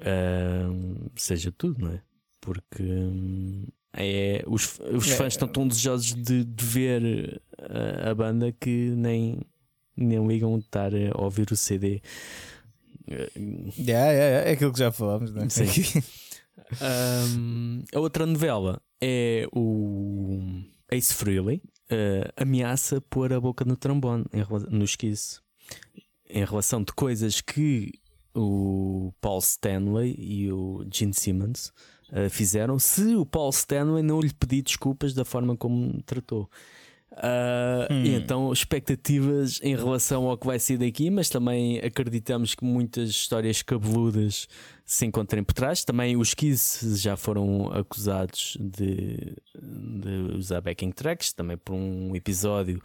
uh, seja tudo, não é? Porque hum, é, os, os é, fãs estão tão desejosos de, de ver a, a, banda que nem, nem ligam de estar a ouvir o CD. Yeah, yeah, é aquilo que já falámos, não é? Sim. um, a outra novela é o Ace Frehley. Uh, ameaça pôr a boca no trombone no esquizo em relação de coisas que o Paul Stanley e o Gene Simmons uh, fizeram, se o Paul Stanley não lhe pedir desculpas da forma como tratou. Uh, hum. então, expectativas em relação ao que vai ser daqui, mas também acreditamos que muitas histórias cabeludas se encontrem por trás. Também os Kiss já foram acusados de, de usar backing tracks, também por um episódio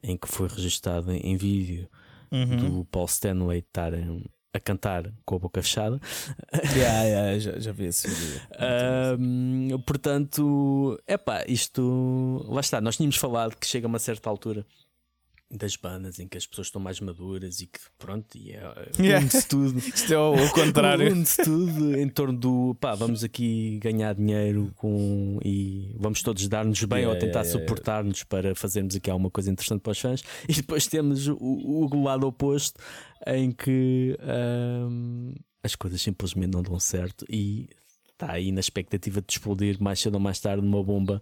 em que foi registado em vídeo uhum. do Paul Stanley estar a cantar com a boca fechada. Yeah, yeah, já, já vi esse vídeo. um, portanto, é pá, isto. Lá está, nós tínhamos falado que chega a uma certa altura das bandas em que as pessoas estão mais maduras e que pronto, e é, yeah. une-se tudo. Isto é o, contrário. une-se tudo em torno do pá, vamos aqui ganhar dinheiro com e vamos todos dar-nos bem yeah, ou tentar yeah, suportar-nos para fazermos aqui alguma coisa interessante para os fãs. E depois temos o, o lado oposto em que um, as coisas simplesmente não dão certo e está aí na expectativa de explodir mais cedo ou mais tarde uma bomba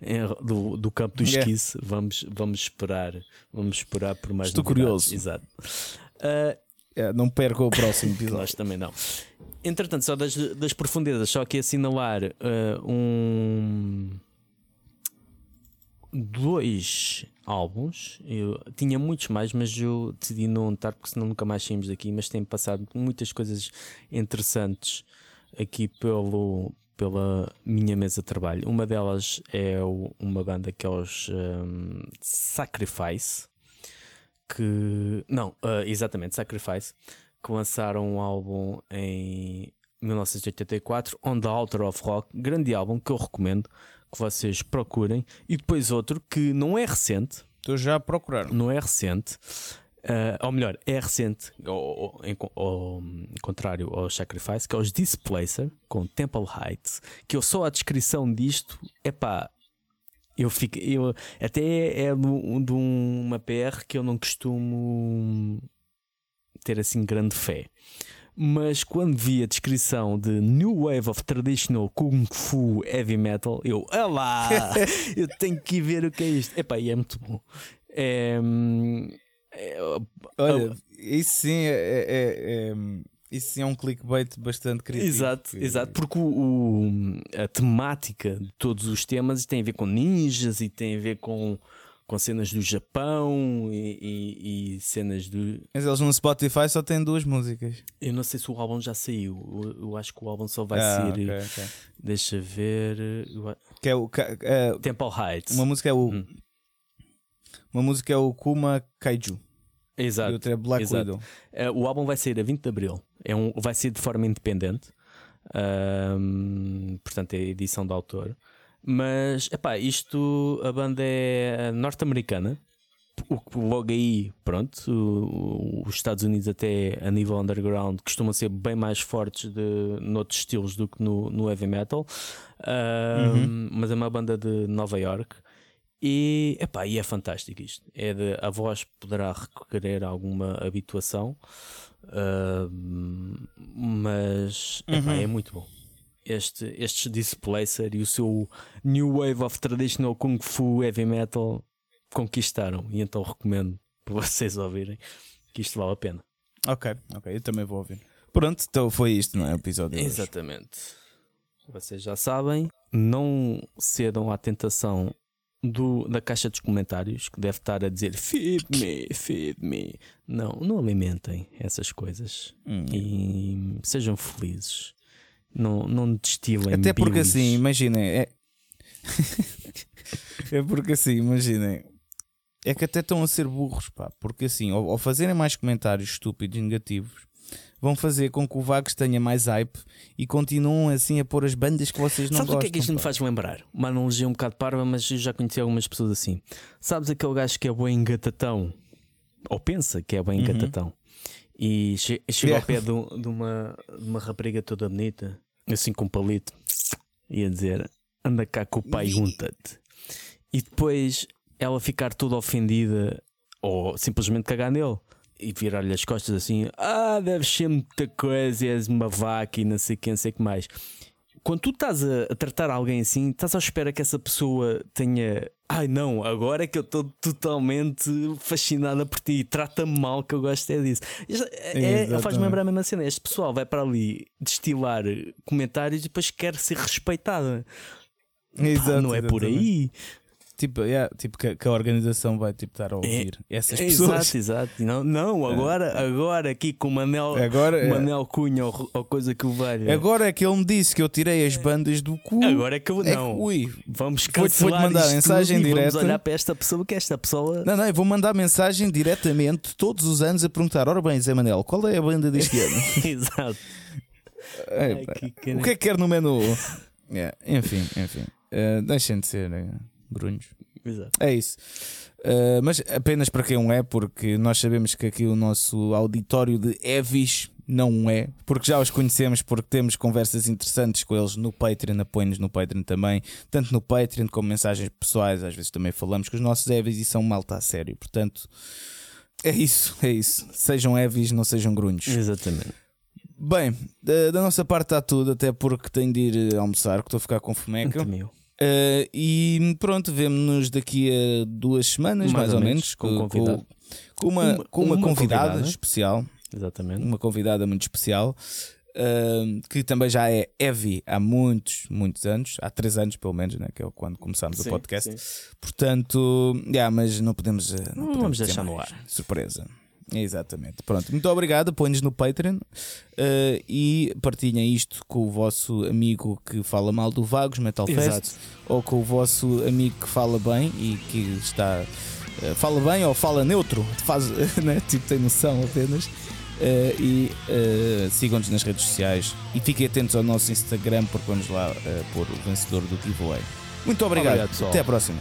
em, do, do campo do esquice. Yeah. Vamos, vamos esperar, vamos esperar por mais Estou curioso. Exato. Uh, yeah, não perca o próximo episódio. Nós também não. Entretanto, só das, das profundezas, só aqui assinalar uh, um dois álbuns. Eu tinha muitos mais, mas eu decidi não anotar porque senão nunca mais saímos daqui. Mas tem passado muitas coisas interessantes aqui pelo, pela minha mesa de trabalho. Uma delas é o, uma banda que é os um, Sacrifice, que. Não, uh, exatamente, Sacrifice, que lançaram um álbum em 1984, On the Altar of Rock, grande álbum que eu recomendo que vocês procurem. E depois outro que não é recente. Estou já a procurar. Não é recente. Uh, ou melhor, é recente, ao, ao, contrário ao Sacrifice, que é os Displacer com Temple Heights. Que eu só a descrição disto é pá. Eu fico, eu, até é de, de uma PR que eu não costumo ter assim grande fé mas quando vi a descrição de New Wave of Traditional Kung Fu Heavy Metal, eu, lá, eu tenho que ir ver o que é isto. Epá, e é muito bom. É, é, Olha, isso sim é, é, é, isso sim é um clickbait bastante crítico. Exato, exato, porque o, o, a temática de todos os temas tem a ver com ninjas e tem a ver com com cenas do Japão e, e, e, cenas do. Mas eles no Spotify só têm duas músicas. Eu não sei se o álbum já saiu. Eu, eu acho que o álbum só vai ah, sair. Okay, okay. Deixa ver. Que é o. Uh, Temple Heights. Uma música é o. Hum. Uma música é o Kuma Kaiju. Exato. E outra é Black exato. Widow. Uh, o álbum vai sair a 20 de Abril. É um, vai ser de forma independente. Um, portanto, é edição de autor. Mas, epá, isto, a banda é norte-americana. Logo aí, pronto, os Estados Unidos, até a nível underground, costumam ser bem mais fortes de, noutros estilos do que no, no heavy metal. Uh, uhum. Mas é uma banda de Nova York. E, epá, e é fantástico isto. É de, a voz poderá requerer alguma habituação, uh, mas epá, uhum. é muito bom este, estes Displacer e o seu New Wave of Traditional Kung Fu Heavy Metal conquistaram. E então recomendo para vocês ouvirem que isto vale a pena. Ok, ok, eu também vou ouvir. Pronto, então foi isto, não é? O episódio. Exatamente. Vocês já sabem, não cedam à tentação do, da caixa dos comentários que deve estar a dizer feed me, feed me. Não, não alimentem essas coisas hum. e sejam felizes. Não, não destilem. Até porque assim, imaginem. É... é porque assim, imaginem. É que até estão a ser burros, pá. Porque assim, ao, ao fazerem mais comentários estúpidos e negativos, vão fazer com que o Vagos tenha mais hype e continuam assim a pôr as bandas que vocês não Sabes gostam. Sabes o que é que isto pá? me faz lembrar? Uma analogia um bocado parva, mas eu já conheci algumas pessoas assim. Sabes aquele gajo que é bem engatatão? Ou pensa que é bem uhum. engatatão? E che chega ao pé de, de, uma, de uma rapariga toda bonita, assim com um palito, e a dizer: anda cá com o pai, unta-te. E depois ela ficar toda ofendida ou simplesmente cagar nele e virar-lhe as costas assim: Ah, deve ser muita coisa, és uma vaca e não sei quem, não sei o que mais quando tu estás a, a, tratar alguém assim, estás à espera que essa pessoa tenha. Ai não, agora é que eu estou totalmente fascinada por ti, trata-me mal que eu gosto é disso. É, é, Faz-me lembrar a mesma cena. Este pessoal vai para ali destilar comentários e depois quer ser respeitada. Exato, Pá, não é por aí. Tipo, yeah, tipo que, que, a organização vai tipo, estar a é, ouvir é, essas pessoas. Exato, exato. Não, não agora, é. agora aqui com o Manel, agora, Manel Cunha ou, ou, coisa que o valha. Agora é que ele me disse que eu tirei as bandas do cu. Agora é que eu não. É que, ui, vamos cancelar vou, mandar mensagem direta. Vamos olhar para esta pessoa que esta pessoa. Não, não, eu vou mandar mensagem diretamente todos os anos a perguntar: Ora bem, Zé Manel, qual é a banda deste ano? exato. É, Ai, que o que é que quer no menu? yeah, enfim, enfim. Uh, deixem de ser. Uh, grunhos. Exato. É isso. Uh, mas apenas para quem é, porque nós sabemos que aqui o nosso auditório de Evis não é, porque já os conhecemos, porque temos conversas interessantes com eles no Patreon, apoio-nos no Patreon também, tanto no Patreon como mensagens pessoais, às vezes também falamos com os nossos Evis e são malta a sério, portanto é isso, é isso. Sejam Evis, não sejam grunhos. Exatamente. Bem, da, da nossa parte está tudo, até porque tenho de ir almoçar, que estou a ficar com fomeca. Muito Uh, e pronto, vemos-nos daqui a duas semanas, mais, mais ou, menos, com, com, com, uma, uma, com uma, uma convidada, convidada, especial. Exatamente. Uma convidada muito especial. Uh, que também já é heavy há muitos, muitos anos, há três anos pelo menos, né, que é quando começámos sim, o podcast. Sim. Portanto, yeah, mas não podemos, uh, não, não podemos vamos deixar no ar. Surpresa. Exatamente. Pronto, muito obrigado. Põe-nos no Patreon uh, e partilhem isto com o vosso amigo que fala mal do Vagos Metal Fest Exato. ou com o vosso amigo que fala bem e que está. uh, fala bem ou fala neutro, faz, né? tipo, tem noção apenas. Uh, e sigam-nos nas redes sociais e fiquem atentos ao nosso Instagram porque vamos lá uh, pôr o vencedor do giveaway. Muito obrigado, Obrigado, até à próxima.